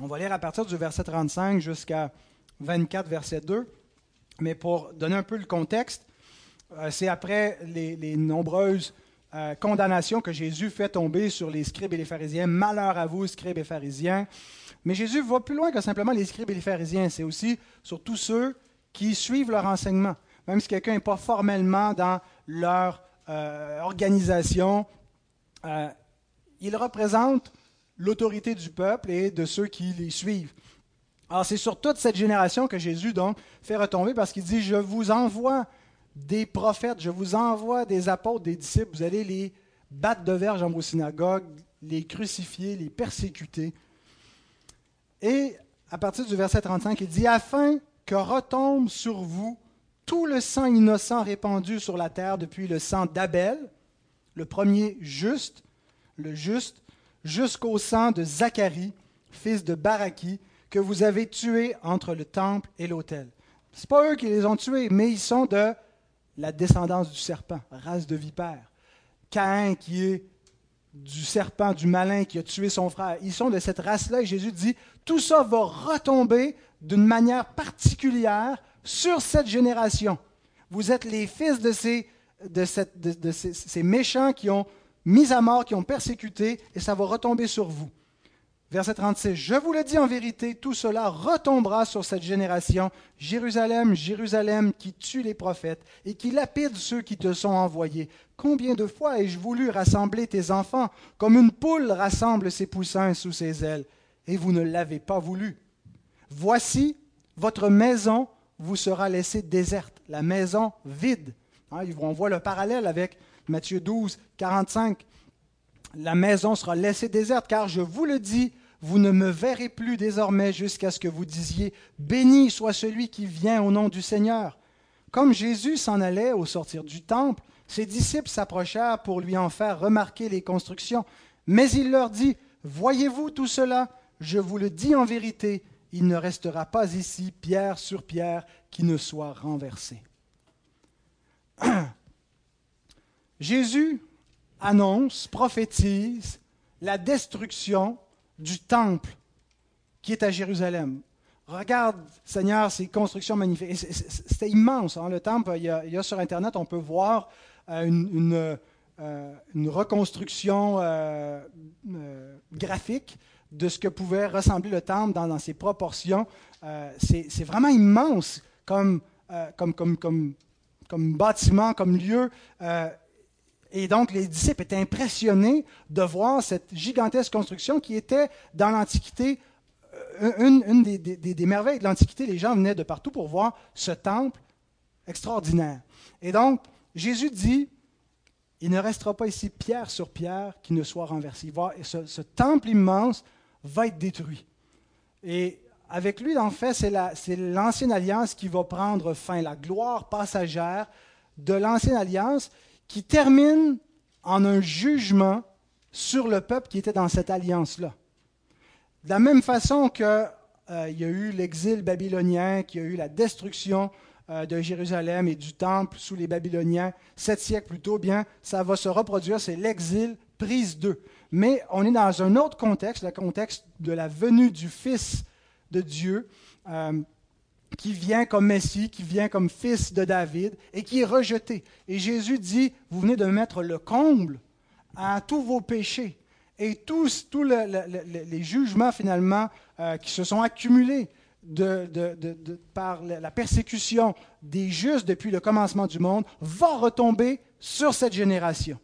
On va lire à partir du verset 35 jusqu'à 24, verset 2. Mais pour donner un peu le contexte, euh, c'est après les, nombreuses euh, condamnations que Jésus fait tomber sur les scribes et les pharisiens. Malheur à vous, scribes et pharisiens. Mais Jésus va plus loin que simplement les scribes et les pharisiens. C'est aussi sur tous ceux qui suivent leur enseignement. Même si quelqu'un n'est pas formellement dans leur euh, organisation, il représente l'autorité du peuple et de ceux qui les suivent. Alors c'est sur toute cette génération que Jésus donc fait retomber parce qu'il dit, je vous envoie des prophètes, je vous envoie des apôtres, des disciples, vous allez les battre de verge dans vos synagogues, les crucifier, les persécuter. Et à partir du verset 35, il dit, afin que retombe sur vous tout le sang innocent répandu sur la terre depuis le sang d'Abel, le premier juste, le juste, jusqu'au sang de Zacharie, fils de Baraki, que vous avez tué entre le temple et l'autel. Ce pas eux qui les ont tués, mais ils sont de la descendance du serpent, race de vipère. Caïn, qui est du serpent, du malin, qui a tué son frère. Ils sont de cette race-là et Jésus dit, tout ça va retomber d'une manière particulière sur cette génération. Vous êtes les fils de ces, de ces méchants qui ont mis à mort, qui ont persécuté, et ça va retomber sur vous. Verset 36, Je vous le dis en vérité, tout cela retombera sur cette génération. Jérusalem, Jérusalem, qui tue les prophètes et qui lapide ceux qui te sont envoyés. Combien de fois ai-je voulu rassembler tes enfants, comme une poule rassemble ses poussins sous ses ailes, et vous ne l'avez pas voulu. Voici, votre maison vous sera laissée déserte, la maison vide. Hein, on voit le parallèle avec Matthieu 12, 45. La maison sera laissée déserte, car je vous le dis, vous ne me verrez plus désormais jusqu'à ce que vous disiez, Béni soit celui qui vient au nom du Seigneur. Comme Jésus s'en allait au sortir du temple, ses disciples s'approchèrent pour lui en faire remarquer les constructions. Mais il leur dit, Voyez-vous tout cela? Je vous le dis en vérité, il ne restera pas ici pierre sur pierre qui ne soit renversée. Jésus annonce, prophétise la destruction du temple qui est à Jérusalem. Regarde, Seigneur, ces constructions magnifiques. C'était immense. Hein, le temple, il y, a, sur Internet, on peut voir euh, une, euh, reconstruction euh, graphique de ce que pouvait ressembler le temple dans, ses proportions. C'est vraiment immense comme bâtiment, comme lieu. Et donc, les disciples étaient impressionnés de voir cette gigantesque construction qui était dans l'Antiquité euh, une, des, merveilles de l'Antiquité. Les gens venaient de partout pour voir ce temple extraordinaire. Et donc, Jésus dit, il ne restera pas ici pierre sur pierre qui ne soit renversé. ce, ce, temple immense va être détruit. Et avec lui, en fait, c'est l'ancienne alliance qui va prendre fin, la gloire passagère de l'ancienne alliance qui termine en un jugement sur le peuple qui était dans cette alliance-là. De la même façon qu'il euh, y a eu l'exil babylonien, qu'il y a eu la destruction euh, de Jérusalem et du temple sous les Babyloniens sept siècles plus tôt, bien, ça va se reproduire, c'est l'exil prise d'eux. Mais on est dans un autre contexte, le contexte de la venue du Fils de Dieu. Euh, qui vient comme Messie, qui vient comme fils de David et qui est rejeté. Et Jésus dit, vous venez de mettre le comble à tous vos péchés et tous, tous les jugements finalement euh, qui se sont accumulés par la persécution des justes depuis le commencement du monde va retomber sur cette génération.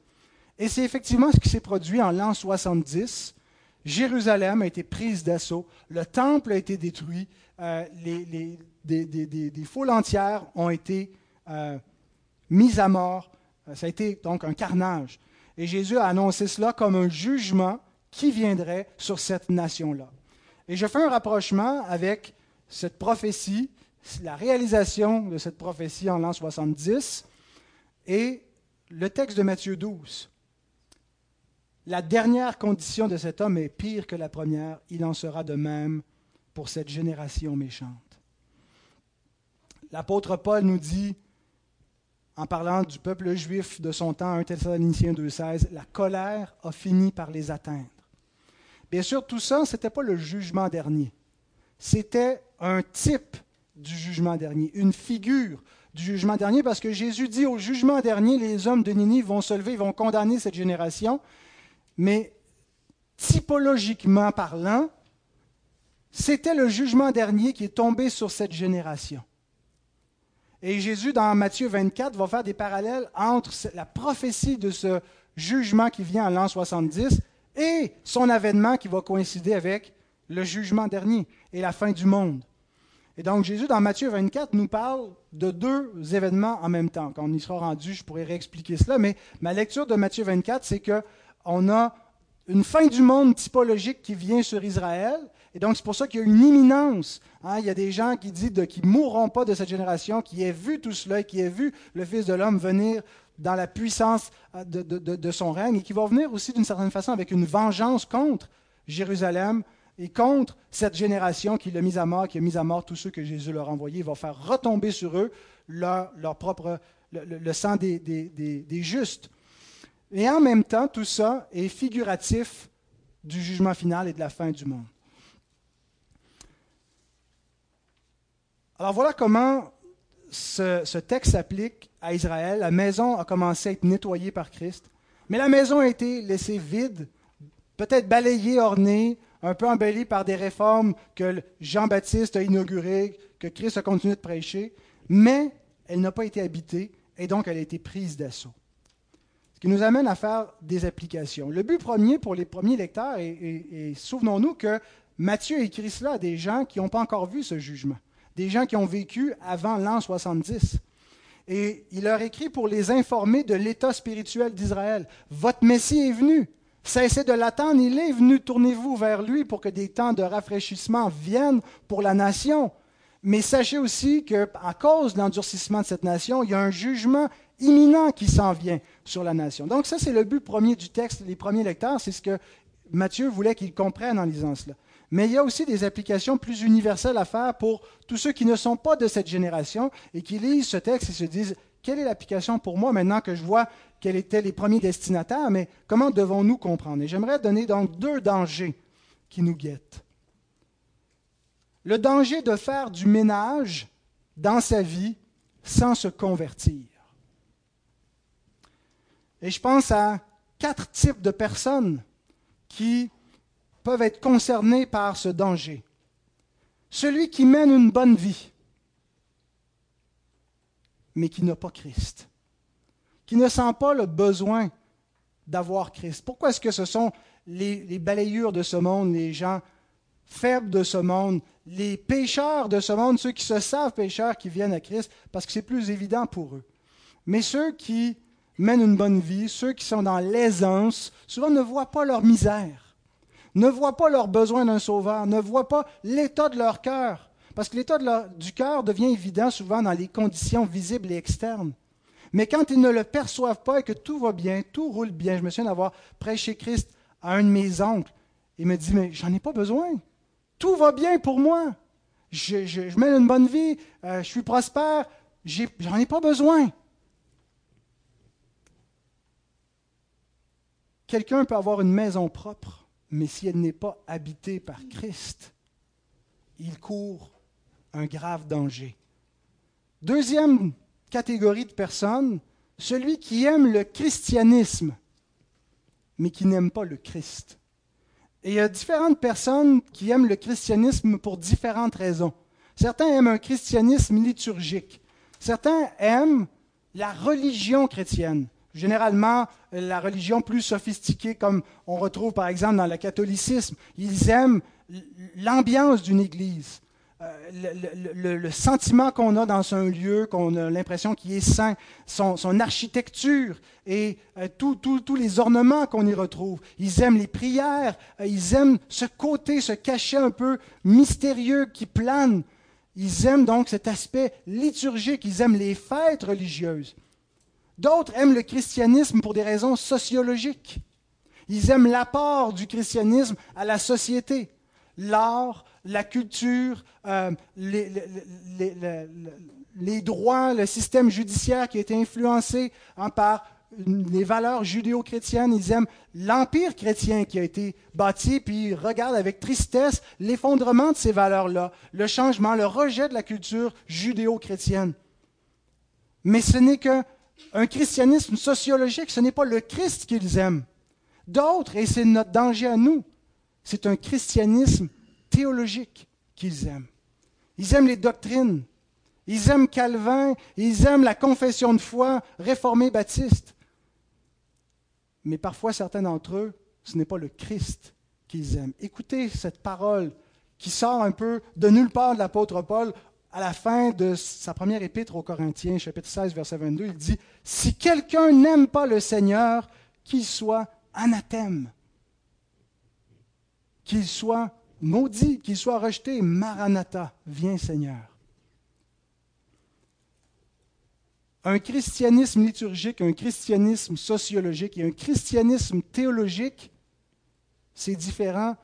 Et c'est effectivement ce qui s'est produit en l'an 70. Jérusalem a été prise d'assaut, le temple a été détruit, euh, les, des, foules entières ont été euh, mises à mort. Euh, ça a été donc un carnage. Et Jésus a annoncé cela comme un jugement qui viendrait sur cette nation-là. Et je fais un rapprochement avec cette prophétie, la réalisation de cette prophétie en l'an 70 et le texte de Matthieu 12. La dernière condition de cet homme est pire que la première, il en sera de même pour cette génération méchante. L'apôtre Paul nous dit, en parlant du peuple juif de son temps, 1 Thessaloniciens 2,16, la colère a fini par les atteindre. Bien sûr, tout ça, ce n'était pas le jugement dernier. C'était un type du jugement dernier, une figure du jugement dernier, parce que Jésus dit au jugement dernier, les hommes de Ninive vont se lever, ils vont condamner cette génération, mais typologiquement parlant, c'était le jugement dernier qui est tombé sur cette génération. Et Jésus, dans Matthieu 24, va faire des parallèles entre la prophétie de ce jugement qui vient en l'an 70 et son avènement qui va coïncider avec le jugement dernier et la fin du monde. Et donc Jésus, dans Matthieu 24, nous parle de deux événements en même temps. Quand on y sera rendu, je pourrais réexpliquer cela, mais ma lecture de Matthieu 24, c'est qu'on a une fin du monde typologique qui vient sur Israël, et donc c'est pour ça qu'il y a une imminence. Hein. il y a des gens qui disent qu'ils ne mourront pas de cette génération, qui aient vu tout cela, qui aient vu le Fils de l'homme venir dans la puissance euh, de, son règne et qui va venir aussi d'une certaine façon avec une vengeance contre Jérusalem et contre cette génération qui l'a mis à mort, qui a mis à mort tous ceux que Jésus leur a envoyés. Il va faire retomber sur eux leur, propre, le, sang des, des, justes. Et en même temps, tout ça est figuratif du jugement final et de la fin du monde. Alors voilà comment ce, texte s'applique à Israël. La maison a commencé à être nettoyée par Christ, mais la maison a été laissée vide, peut-être balayée, ornée, un peu embellie par des réformes que Jean-Baptiste a inaugurées, que Christ a continué de prêcher, mais elle n'a pas été habitée et donc elle a été prise d'assaut. Ce qui nous amène à faire des applications. Le but premier pour les premiers lecteurs, et, souvenons-nous que Matthieu écrit cela à des gens qui n'ont pas encore vu ce jugement des gens qui ont vécu avant l'an 70. Et il leur écrit pour les informer de l'état spirituel d'Israël. Votre Messie est venu. Cessez de l'attendre, il est venu. Tournez-vous vers lui pour que des temps de rafraîchissement viennent pour la nation. Mais sachez aussi qu'à cause de l'endurcissement de cette nation, il y a un jugement imminent qui s'en vient sur la nation. Donc ça, c'est le but premier du texte, les premiers lecteurs, c'est ce que Matthieu voulait qu'ils comprennent en lisant cela. Mais il y a aussi des applications plus universelles à faire pour tous ceux qui ne sont pas de cette génération et qui lisent ce texte et se disent quelle est l'application pour moi maintenant que je vois quels étaient les premiers destinataires, mais comment devons-nous comprendre? Et j'aimerais donner donc deux dangers qui nous guettent. Le danger de faire du ménage dans sa vie sans se convertir. Et je pense à quatre types de personnes qui peuvent être concernés par ce danger. Celui qui mène une bonne vie, mais qui n'a pas Christ, qui ne sent pas le besoin d'avoir Christ. Pourquoi est-ce que ce sont les, les, balayures de ce monde, les gens faibles de ce monde, les pécheurs de ce monde, ceux qui se savent pécheurs, qui viennent à Christ, parce que c'est plus évident pour eux. Mais ceux qui mènent une bonne vie, ceux qui sont dans l'aisance, souvent ne voient pas leur misère ne voient pas leur besoin d'un sauveur, ne voient pas l'état de leur cœur. Parce que l'état du cœur devient évident souvent dans les conditions visibles et externes. Mais quand ils ne le perçoivent pas et que tout va bien, tout roule bien, je me souviens d'avoir prêché Christ à un de mes oncles. Il me dit, mais j'en ai pas besoin. Tout va bien pour moi. Je, mène une bonne vie, euh, je suis prospère, j'en ai pas besoin. Quelqu'un peut avoir une maison propre, mais si elle n'est pas habitée par Christ, il court un grave danger. Deuxième catégorie de personnes, celui qui aime le christianisme, mais qui n'aime pas le Christ. Et il y a différentes personnes qui aiment le christianisme pour différentes raisons. Certains aiment un christianisme liturgique. Certains aiment la religion chrétienne. Généralement la religion plus sophistiquée comme on retrouve par exemple dans le catholicisme. Ils aiment l'ambiance d'une église. Euh, le, sentiment qu'on a dans un lieu, qu'on a l'impression qu'il est saint, son, architecture et euh, tous les ornements qu'on y retrouve. Ils aiment les prières, euh, ils aiment ce côté, ce cachet un peu mystérieux qui plane. Ils aiment donc cet aspect liturgique, ils aiment les fêtes religieuses. D'autres aiment le christianisme pour des raisons sociologiques. Ils aiment l'apport du christianisme à la société, l'art, la culture, euh, les, droits, le système judiciaire qui a été influencé hein, par les valeurs judéo-chrétiennes. Ils aiment l'empire chrétien qui a été bâti, puis ils regardent avec tristesse l'effondrement de ces valeurs-là, le changement, le rejet de la culture judéo-chrétienne. Mais ce n'est qu'un christianisme sociologique, ce n'est pas le Christ qu'ils aiment. D'autres, et c'est notre danger à nous, c'est un christianisme théologique qu'ils aiment. Ils aiment les doctrines. Ils aiment Calvin. Ils aiment la confession de foi réformée baptiste. Mais parfois, certains d'entre eux, ce n'est pas le Christ qu'ils aiment. Écoutez cette parole qui sort un peu de nulle part de l'apôtre Paul à la fin de sa première épître aux Corinthiens, chapitre 16, verset 22. Il dit, Si quelqu'un n'aime pas le Seigneur, qu'il soit anathème, qu'il soit maudit, qu'il soit rejeté. Maranatha, viens Seigneur. Un christianisme liturgique, un christianisme sociologique et un christianisme théologique, c'est différent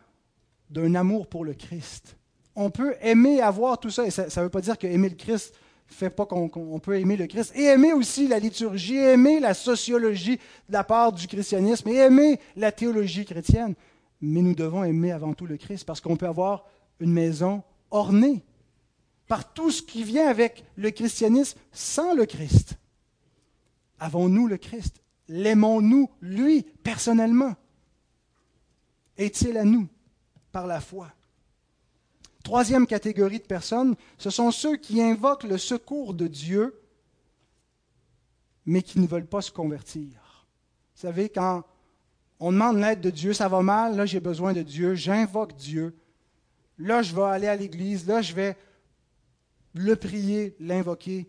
d'un amour pour le Christ. On peut aimer avoir tout ça, et ça ne veut pas dire que aimer le Christ fait pas qu'on peut aimer le Christ, et aimer aussi la liturgie, aimer la sociologie de la part du christianisme, et aimer la théologie chrétienne. Mais nous devons aimer avant tout le Christ parce qu'on peut avoir une maison ornée par tout ce qui vient avec le christianisme sans le Christ. Avons-nous le Christ? L'aimons-nous, lui, personnellement? Est-il à nous par la foi? Troisième catégorie de personnes, ce sont ceux qui invoquent le secours de Dieu, mais qui ne veulent pas se convertir. Vous savez, quand on demande l'aide de Dieu, ça va mal, là j'ai besoin de Dieu, j'invoque Dieu. Là je vais aller à l'église, là je vais le prier, l'invoquer.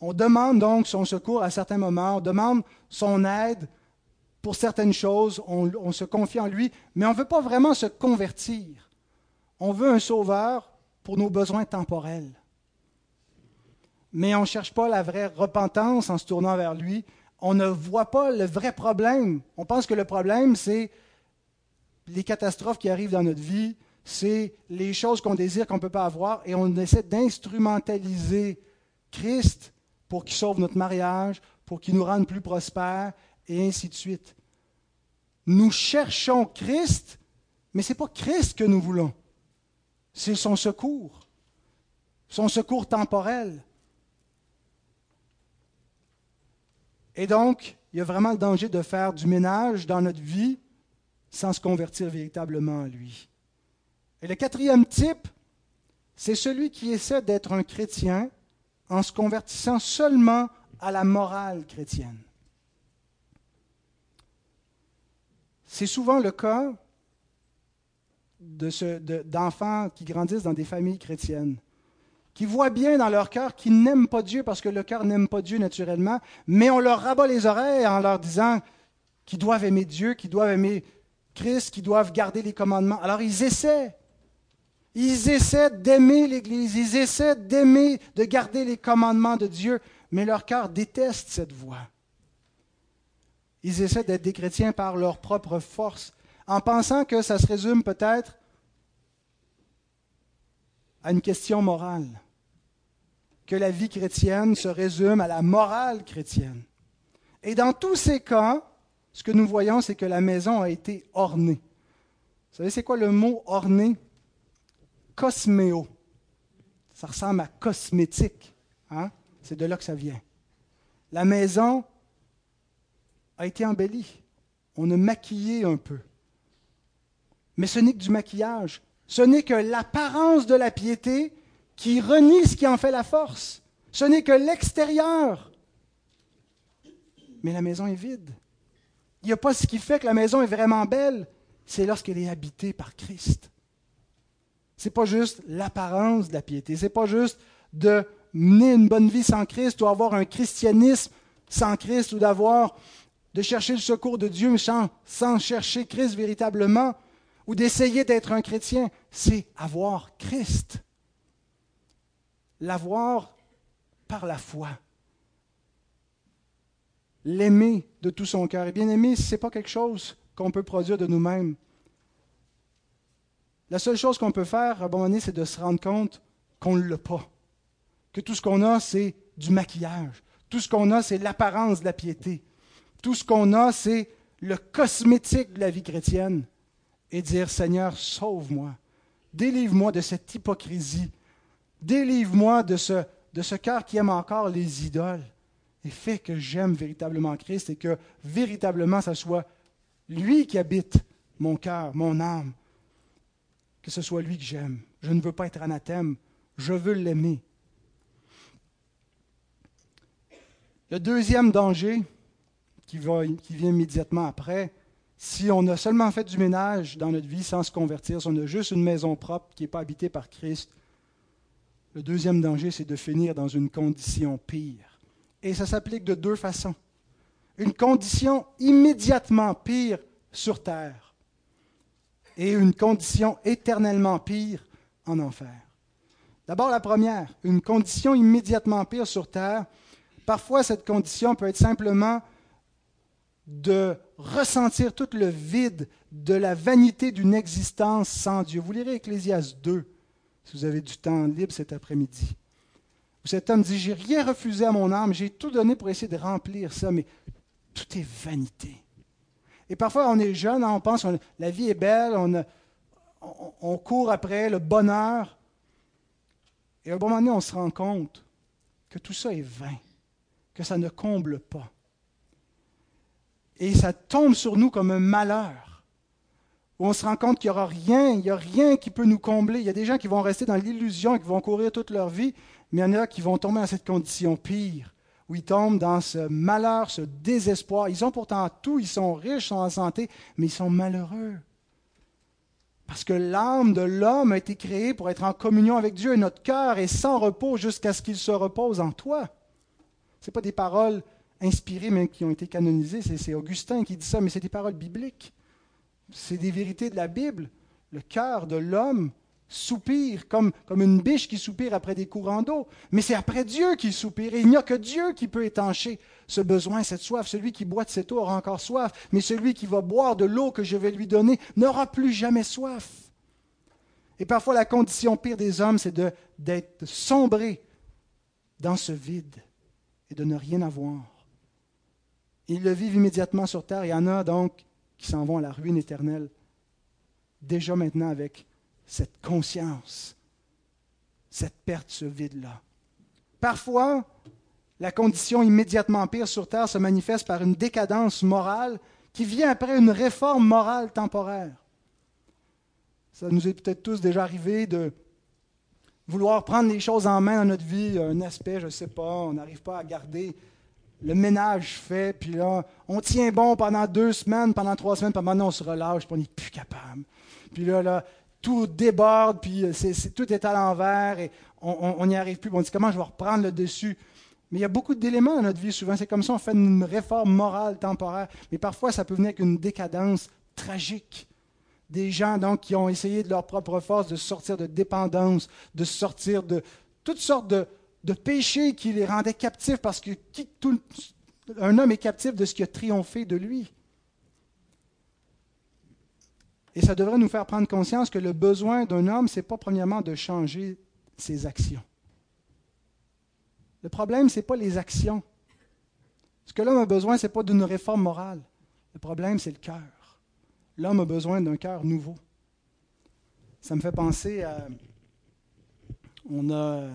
On demande donc son secours à certains moments, on demande son aide pour certaines choses, on, on se confie en lui, mais on ne veut pas vraiment se convertir. On veut un sauveur pour nos besoins temporels. Mais on ne cherche pas la vraie repentance en se tournant vers lui, on ne voit pas le vrai problème. On pense que le problème, c'est les catastrophes qui arrivent dans notre vie, c'est les choses qu'on désire qu'on ne peut pas avoir, et on essaie d'instrumentaliser Christ pour qu'il sauve notre mariage, pour qu'il nous rende plus prospères, et ainsi de suite. Nous cherchons Christ, mais ce n'est pas Christ que nous voulons. C'est son secours, son secours temporel. Et donc, il y a vraiment le danger de faire du ménage dans notre vie sans se convertir véritablement à lui. Et le quatrième type, c'est celui qui essaie d'être un chrétien en se convertissant seulement à la morale chrétienne. C'est souvent le cas d'enfants qui grandissent dans des familles chrétiennes qui voient bien dans leur cœur qu'ils n'aiment pas Dieu parce que le cœur n'aime pas Dieu naturellement, mais on leur rabat les oreilles en leur disant qu'ils doivent aimer Dieu, qu'ils doivent aimer Christ, qu'ils doivent garder les commandements. Alors ils essaient. Ils essaient d'aimer l'Église, ils essaient d'aimer, de garder les commandements de Dieu, mais leur cœur déteste cette voie. Ils essaient d'être des chrétiens par leur propre force, en pensant que ça se résume peut-être à une question morale, que la vie chrétienne se résume à la morale chrétienne. Et dans tous ces cas, ce que nous voyons, c'est que la maison a été ornée. Vous savez, c'est quoi le mot orné Cosméo. Ça ressemble à cosmétique. Hein? C'est de là que ça vient. La maison a été embellie. On a maquillé un peu. Mais ce n'est que du maquillage. Ce n'est que l'apparence de la piété qui renie ce qui en fait la force. Ce n'est que l'extérieur. mais la maison est vide. Il n'y a pas ce qui fait que la maison est vraiment belle, c'est lorsqu'elle est habitée par Christ. Ce n'est pas juste l'apparence de la piété, ce n'est pas juste de mener une bonne vie sans Christ ou avoir un christianisme sans Christ ou d'avoir de chercher le secours de Dieu sans, sans chercher Christ véritablement ou d'essayer d'être un chrétien, c'est avoir Christ. L'avoir par la foi. L'aimer de tout son cœur. Et bien aimer, ce n'est pas quelque chose qu'on peut produire de nous-mêmes. La seule chose qu'on peut faire à un moment donné, c'est de se rendre compte qu'on ne l'a pas. Que tout ce qu'on a, c'est du maquillage. Tout ce qu'on a, c'est l'apparence de la piété. Tout ce qu'on a, c'est le cosmétique de la vie chrétienne. Et dire, Seigneur, sauve-moi. Délivre-moi de cette hypocrisie. Délivre-moi de ce, de ce cœur qui aime encore les idoles. Et fais que j'aime véritablement Christ et que véritablement, ce soit lui qui habite mon cœur, mon âme. Que ce soit lui que j'aime. Je ne veux pas être anathème. Je veux l'aimer. Le deuxième danger qui vient immédiatement après, si on a seulement fait du ménage dans notre vie sans se convertir, si on a juste une maison propre qui n'est pas habitée par Christ, le deuxième danger, c'est de finir dans une condition pire. Et ça s'applique de deux façons. Une condition immédiatement pire sur terre et une condition éternellement pire en enfer. D'abord la première, une condition immédiatement pire sur terre, Parfois, cette condition peut être simplement de ressentir tout le vide de la vanité d'une existence sans Dieu. Vous lirez Ecclésias 2, si vous avez du temps libre cet après-midi. Cet homme dit, j'ai rien refusé à mon âme, j'ai tout donné pour essayer de remplir ça, mais tout est vanité. Et parfois, on est jeune, on pense, que la vie est belle, on, on, court après le bonheur, et à un moment donné, on se rend compte que tout ça est vain que ça ne comble pas. Et ça tombe sur nous comme un malheur, où on se rend compte qu'il n'y aura rien, il n'y a rien qui peut nous combler. Il y a des gens qui vont rester dans l'illusion, qui vont courir toute leur vie, mais il y en a qui vont tomber dans cette condition pire, où ils tombent dans ce malheur, ce désespoir. Ils ont pourtant tout, ils sont riches, ils sont en santé, mais ils sont malheureux. Parce que l'âme de l'homme a été créée pour être en communion avec Dieu et notre cœur est sans repos jusqu'à ce qu'il se repose en toi. Ce pas des paroles inspirées, mais qui ont été canonisées. C'est Augustin qui dit ça, mais c'est des paroles bibliques. C'est des vérités de la Bible. Le cœur de l'homme soupire comme, comme une biche qui soupire après des courants d'eau. Mais c'est après Dieu qu'il soupire. Et il n'y a que Dieu qui peut étancher ce besoin, cette soif. Celui qui boit de cette eau aura encore soif. Mais celui qui va boire de l'eau que je vais lui donner n'aura plus jamais soif. Et parfois, la condition pire des hommes, c'est d'être sombré dans ce vide et de ne rien avoir. Ils le vivent immédiatement sur terre. Il y en a donc qui s'en vont à la ruine éternelle, déjà maintenant avec cette conscience, cette perte, ce vide-là. Parfois, la condition immédiatement pire sur terre se manifeste par une décadence morale qui vient après une réforme morale temporaire. Ça nous est peut-être tous déjà arrivé de vouloir prendre les choses en main dans notre vie, un aspect, je ne sais pas, on n'arrive pas à garder le ménage fait, puis là, on tient bon pendant deux semaines, pendant trois semaines, puis maintenant on se relâche, puis on n'est plus capable. Puis là, là, tout déborde, puis tout est à l'envers, et on n'y arrive plus. on dit comment je vais reprendre le dessus? Mais il y a beaucoup d'éléments dans notre vie, souvent. C'est comme ça, on fait une réforme morale temporaire. Mais parfois, ça peut venir avec une décadence tragique des gens donc, qui ont essayé de leur propre force de sortir de dépendance, de sortir de toutes sortes de, péchés qui les rendaient captifs parce que tout, un homme est captif de ce qui a triomphé de lui. Et ça devrait nous faire prendre conscience que le besoin d'un homme, ce n'est pas premièrement de changer ses actions. Le problème, ce n'est pas les actions. Ce que l'homme a besoin, ce n'est pas d'une réforme morale. Le problème, c'est le cœur. L'homme a besoin d'un cœur nouveau. Ça me fait penser à... On a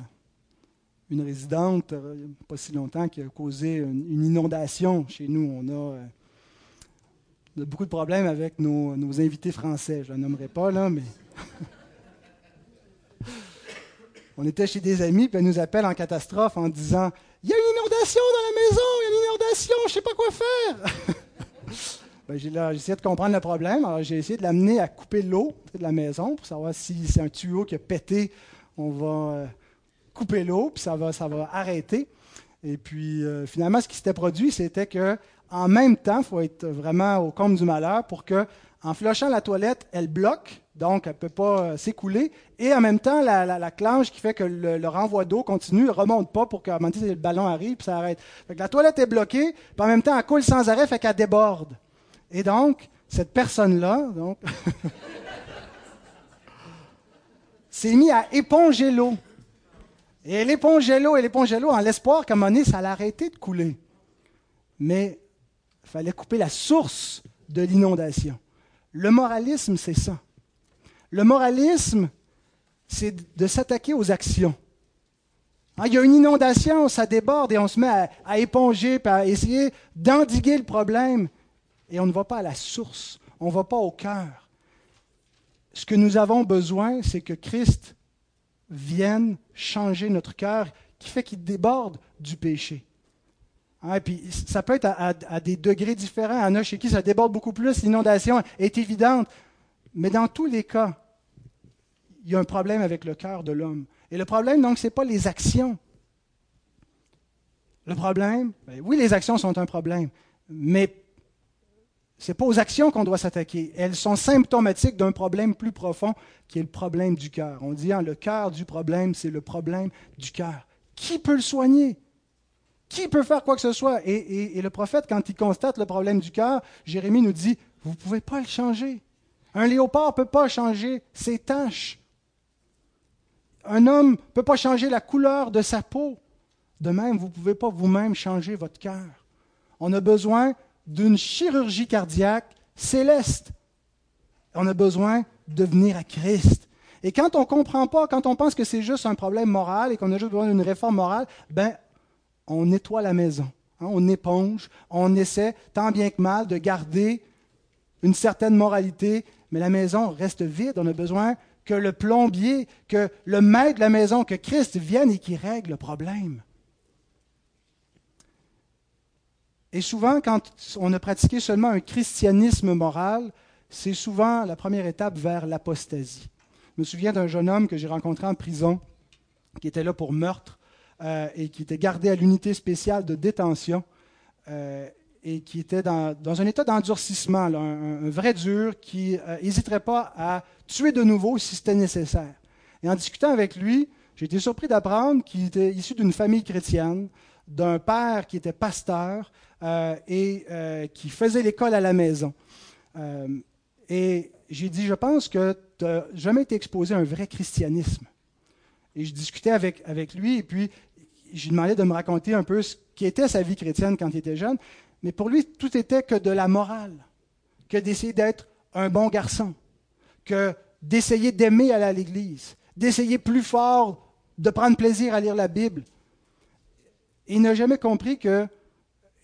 une résidente, euh, pas si longtemps, qui a causé une, inondation chez nous. On a, euh, beaucoup de problèmes avec nos, invités français. Je ne nommerai pas, là, mais... on était chez des amis, puis elle nous appelle en catastrophe en disant Il y a une inondation dans la maison, il y a une inondation, je ne sais pas quoi faire. Ben, j'ai essayé de comprendre le problème. Alors, j'ai essayé de l'amener à couper l'eau de la maison pour savoir si c'est un tuyau qui a pété. On va euh, couper l'eau, puis ça va, ça va arrêter. Et puis, euh, finalement, ce qui s'était produit, c'était que en même temps, il faut être vraiment au comble du malheur pour que, en flushant la toilette, elle bloque, donc elle ne peut pas euh, s'écouler, et en même temps, la, la, clanche qui fait que le, renvoi d'eau continue ne remonte pas pour qu'à un moment donné, le ballon arrive, puis ça arrête. la toilette est bloquée, puis en même temps, elle coule sans arrêt, fait qu'elle déborde. Et donc, cette personne-là, donc, s'est mis à éponger l'eau. Et elle épongeait l'eau, elle épongeait l'eau en l'espoir qu'à un moment donné, ça allait arrêter de couler. Mais il fallait couper la source de l'inondation. Le moralisme, c'est ça. Le moralisme, c'est de s'attaquer aux actions. Hein, il y a une inondation, ça déborde et on se met à, éponger, à essayer d'endiguer le problème. Et on ne va pas à la source, on ne va pas au cœur. Ce que nous avons besoin, c'est que Christ vienne changer notre cœur, qui fait qu'il déborde du péché. Hein, puis, ça peut être à, des degrés différents. Il y en chez qui ça déborde beaucoup plus, l'inondation est évidente. Mais dans tous les cas, il y a un problème avec le cœur de l'homme. Et le problème, donc, ce n'est pas les actions. Le problème, ben oui, les actions sont un problème, mais ce n'est pas aux actions qu'on doit s'attaquer. Elles sont symptomatiques d'un problème plus profond qui est le problème du cœur. On dit hein, le cœur du problème, c'est le problème du cœur. Qui peut le soigner? Qui peut faire quoi que ce soit? Et, le prophète, quand il constate le problème du cœur, Jérémie nous dit Vous ne pouvez pas le changer. Un léopard ne peut pas changer ses taches. Un homme ne peut pas changer la couleur de sa peau. De même, vous ne pouvez pas vous-même changer votre cœur. On a besoin d'une chirurgie cardiaque céleste. On a besoin de venir à Christ. Et quand on ne comprend pas, quand on pense que c'est juste un problème moral et qu'on a juste besoin d'une réforme morale, ben, on nettoie la maison, hein, on éponge, on essaie tant bien que mal de garder une certaine moralité, mais la maison reste vide. On a besoin que le plombier, que le maître de la maison, que Christ vienne et qu'il règle le problème. Et souvent, quand on a pratiqué seulement un christianisme moral, c'est souvent la première étape vers l'apostasie. Je me souviens d'un jeune homme que j'ai rencontré en prison, qui était là pour meurtre euh, et qui était gardé à l'unité spéciale de détention euh, et qui était dans, un état d'endurcissement, un, vrai dur, qui n'hésiterait euh, pas à tuer de nouveau si c'était nécessaire. Et en discutant avec lui, j'ai été surpris d'apprendre qu'il était issu d'une famille chrétienne, d'un père qui était pasteur euh, et euh, qui faisait l'école à la maison. Euh, et j'ai dit, je pense que tu n'as jamais été exposé à un vrai christianisme. Et je discutais avec, avec lui, et puis je lui demandais de me raconter un peu ce qu'était sa vie chrétienne quand il était jeune. Mais pour lui, tout était que de la morale, que d'essayer d'être un bon garçon, que d'essayer d'aimer aller à l'Église, d'essayer plus fort de prendre plaisir à lire la Bible. il n'a jamais compris que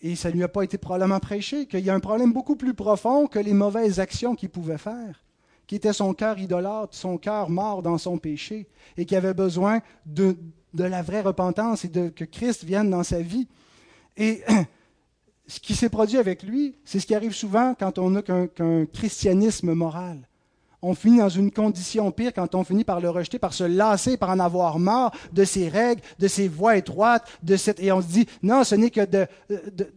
et ça ne lui a pas été probablement prêché, qu'il y a un problème beaucoup plus profond que les mauvaises actions qu'il pouvait faire, qui était son cœur idolâtre, son cœur mort dans son péché, et qui avait besoin de, la vraie repentance et de, que Christ vienne dans sa vie. Et ce qui s'est produit avec lui, c'est ce qui arrive souvent quand on n'a qu'un christianisme moral on finit dans une condition pire quand on finit par le rejeter, par se lasser, par en avoir marre de ses règles, de ses voies étroites, de cette, et on se dit, non, ce n'est que de,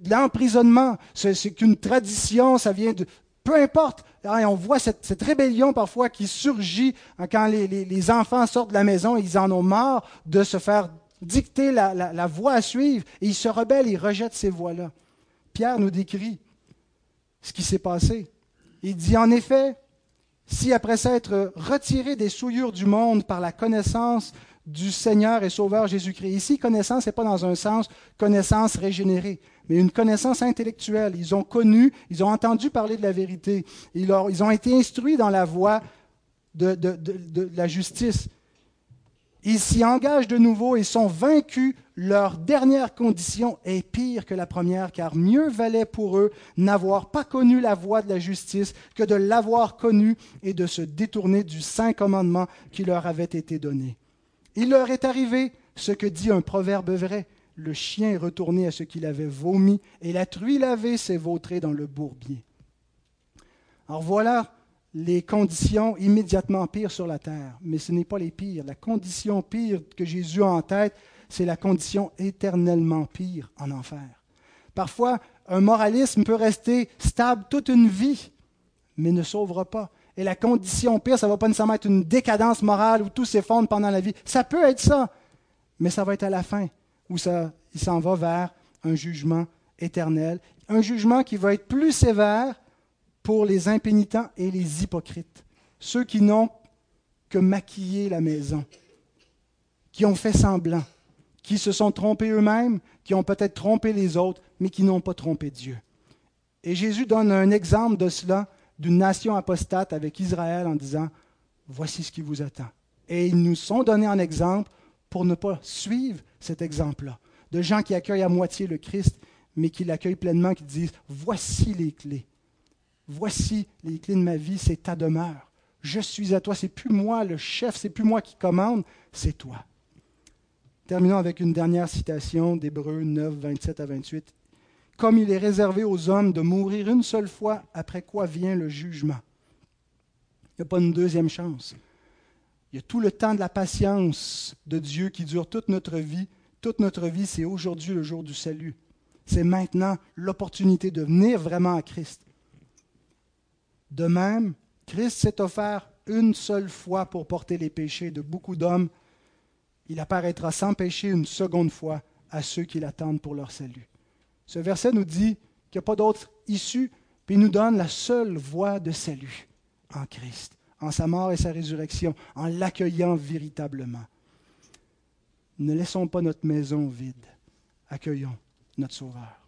l'emprisonnement, c'est qu'une tradition, ça vient de, peu importe. Hein, et on voit cette, rébellion parfois qui surgit hein, quand les, enfants sortent de la maison, ils en ont marre de se faire dicter la, la voie à suivre, et ils se rebellent, ils rejettent ces voies-là. Pierre nous décrit ce qui s'est passé. Il dit en effet, si après s'être retiré des souillures du monde par la connaissance du Seigneur et Sauveur Jésus-Christ. Ici, connaissance n'est pas dans un sens connaissance régénérée, mais une connaissance intellectuelle. Ils ont connu, ils ont entendu parler de la vérité. Ils, ont été instruits dans la voie de la justice. Ils s'y engagent de nouveau et sont vaincus. Leur dernière condition est pire que la première, car mieux valait pour eux n'avoir pas connu la voie de la justice que de l'avoir connue et de se détourner du saint commandement qui leur avait été donné. Il leur est arrivé ce que dit un proverbe vrai. Le chien est retourné à ce qu'il avait vomi, et la truie lavée s'est vautrée dans le bourbier. Alors voilà les conditions immédiatement pires sur la terre, mais ce n'est pas les pires. La condition pire que Jésus a en tête, c'est la condition éternellement pire en enfer. Parfois, un moralisme peut rester stable toute une vie, mais ne sauvera pas. Et la condition pire, ça ne va pas nécessairement être une décadence morale où tout s'effondre pendant la vie. Ça peut être ça, mais ça va être à la fin, où ça, il s'en va vers un jugement éternel, un jugement qui va être plus sévère pour les impénitents et les hypocrites, ceux qui n'ont que maquillé la maison, qui ont fait semblant, qui se sont trompés eux-mêmes, qui ont peut-être trompé les autres, mais qui n'ont pas trompé Dieu. Et Jésus donne un exemple de cela, d'une nation apostate avec Israël en disant, voici ce qui vous attend. Et ils nous sont donnés en exemple pour ne pas suivre cet exemple-là, de gens qui accueillent à moitié le Christ, mais qui l'accueillent pleinement, qui disent, voici les clés, voici les clés de ma vie, c'est ta demeure. Je suis à toi, c'est plus moi le chef, c'est plus moi qui commande, c'est toi. Terminons avec une dernière citation d'Hébreux 9, 27 à 28. Comme il est réservé aux hommes de mourir une seule fois, après quoi vient le jugement. Il n'y a pas une deuxième chance. Il y a tout le temps de la patience de Dieu qui dure toute notre vie. Toute notre vie, c'est aujourd'hui le jour du salut. C'est maintenant l'opportunité de venir vraiment à Christ. De même, Christ s'est offert une seule fois pour porter les péchés de beaucoup d'hommes il apparaîtra sans péché une seconde fois à ceux qui l'attendent pour leur salut. Ce verset nous dit qu'il n'y a pas d'autre issue, puis il nous donne la seule voie de salut en Christ, en sa mort et sa résurrection, en l'accueillant véritablement. Ne laissons pas notre maison vide, accueillons notre Sauveur.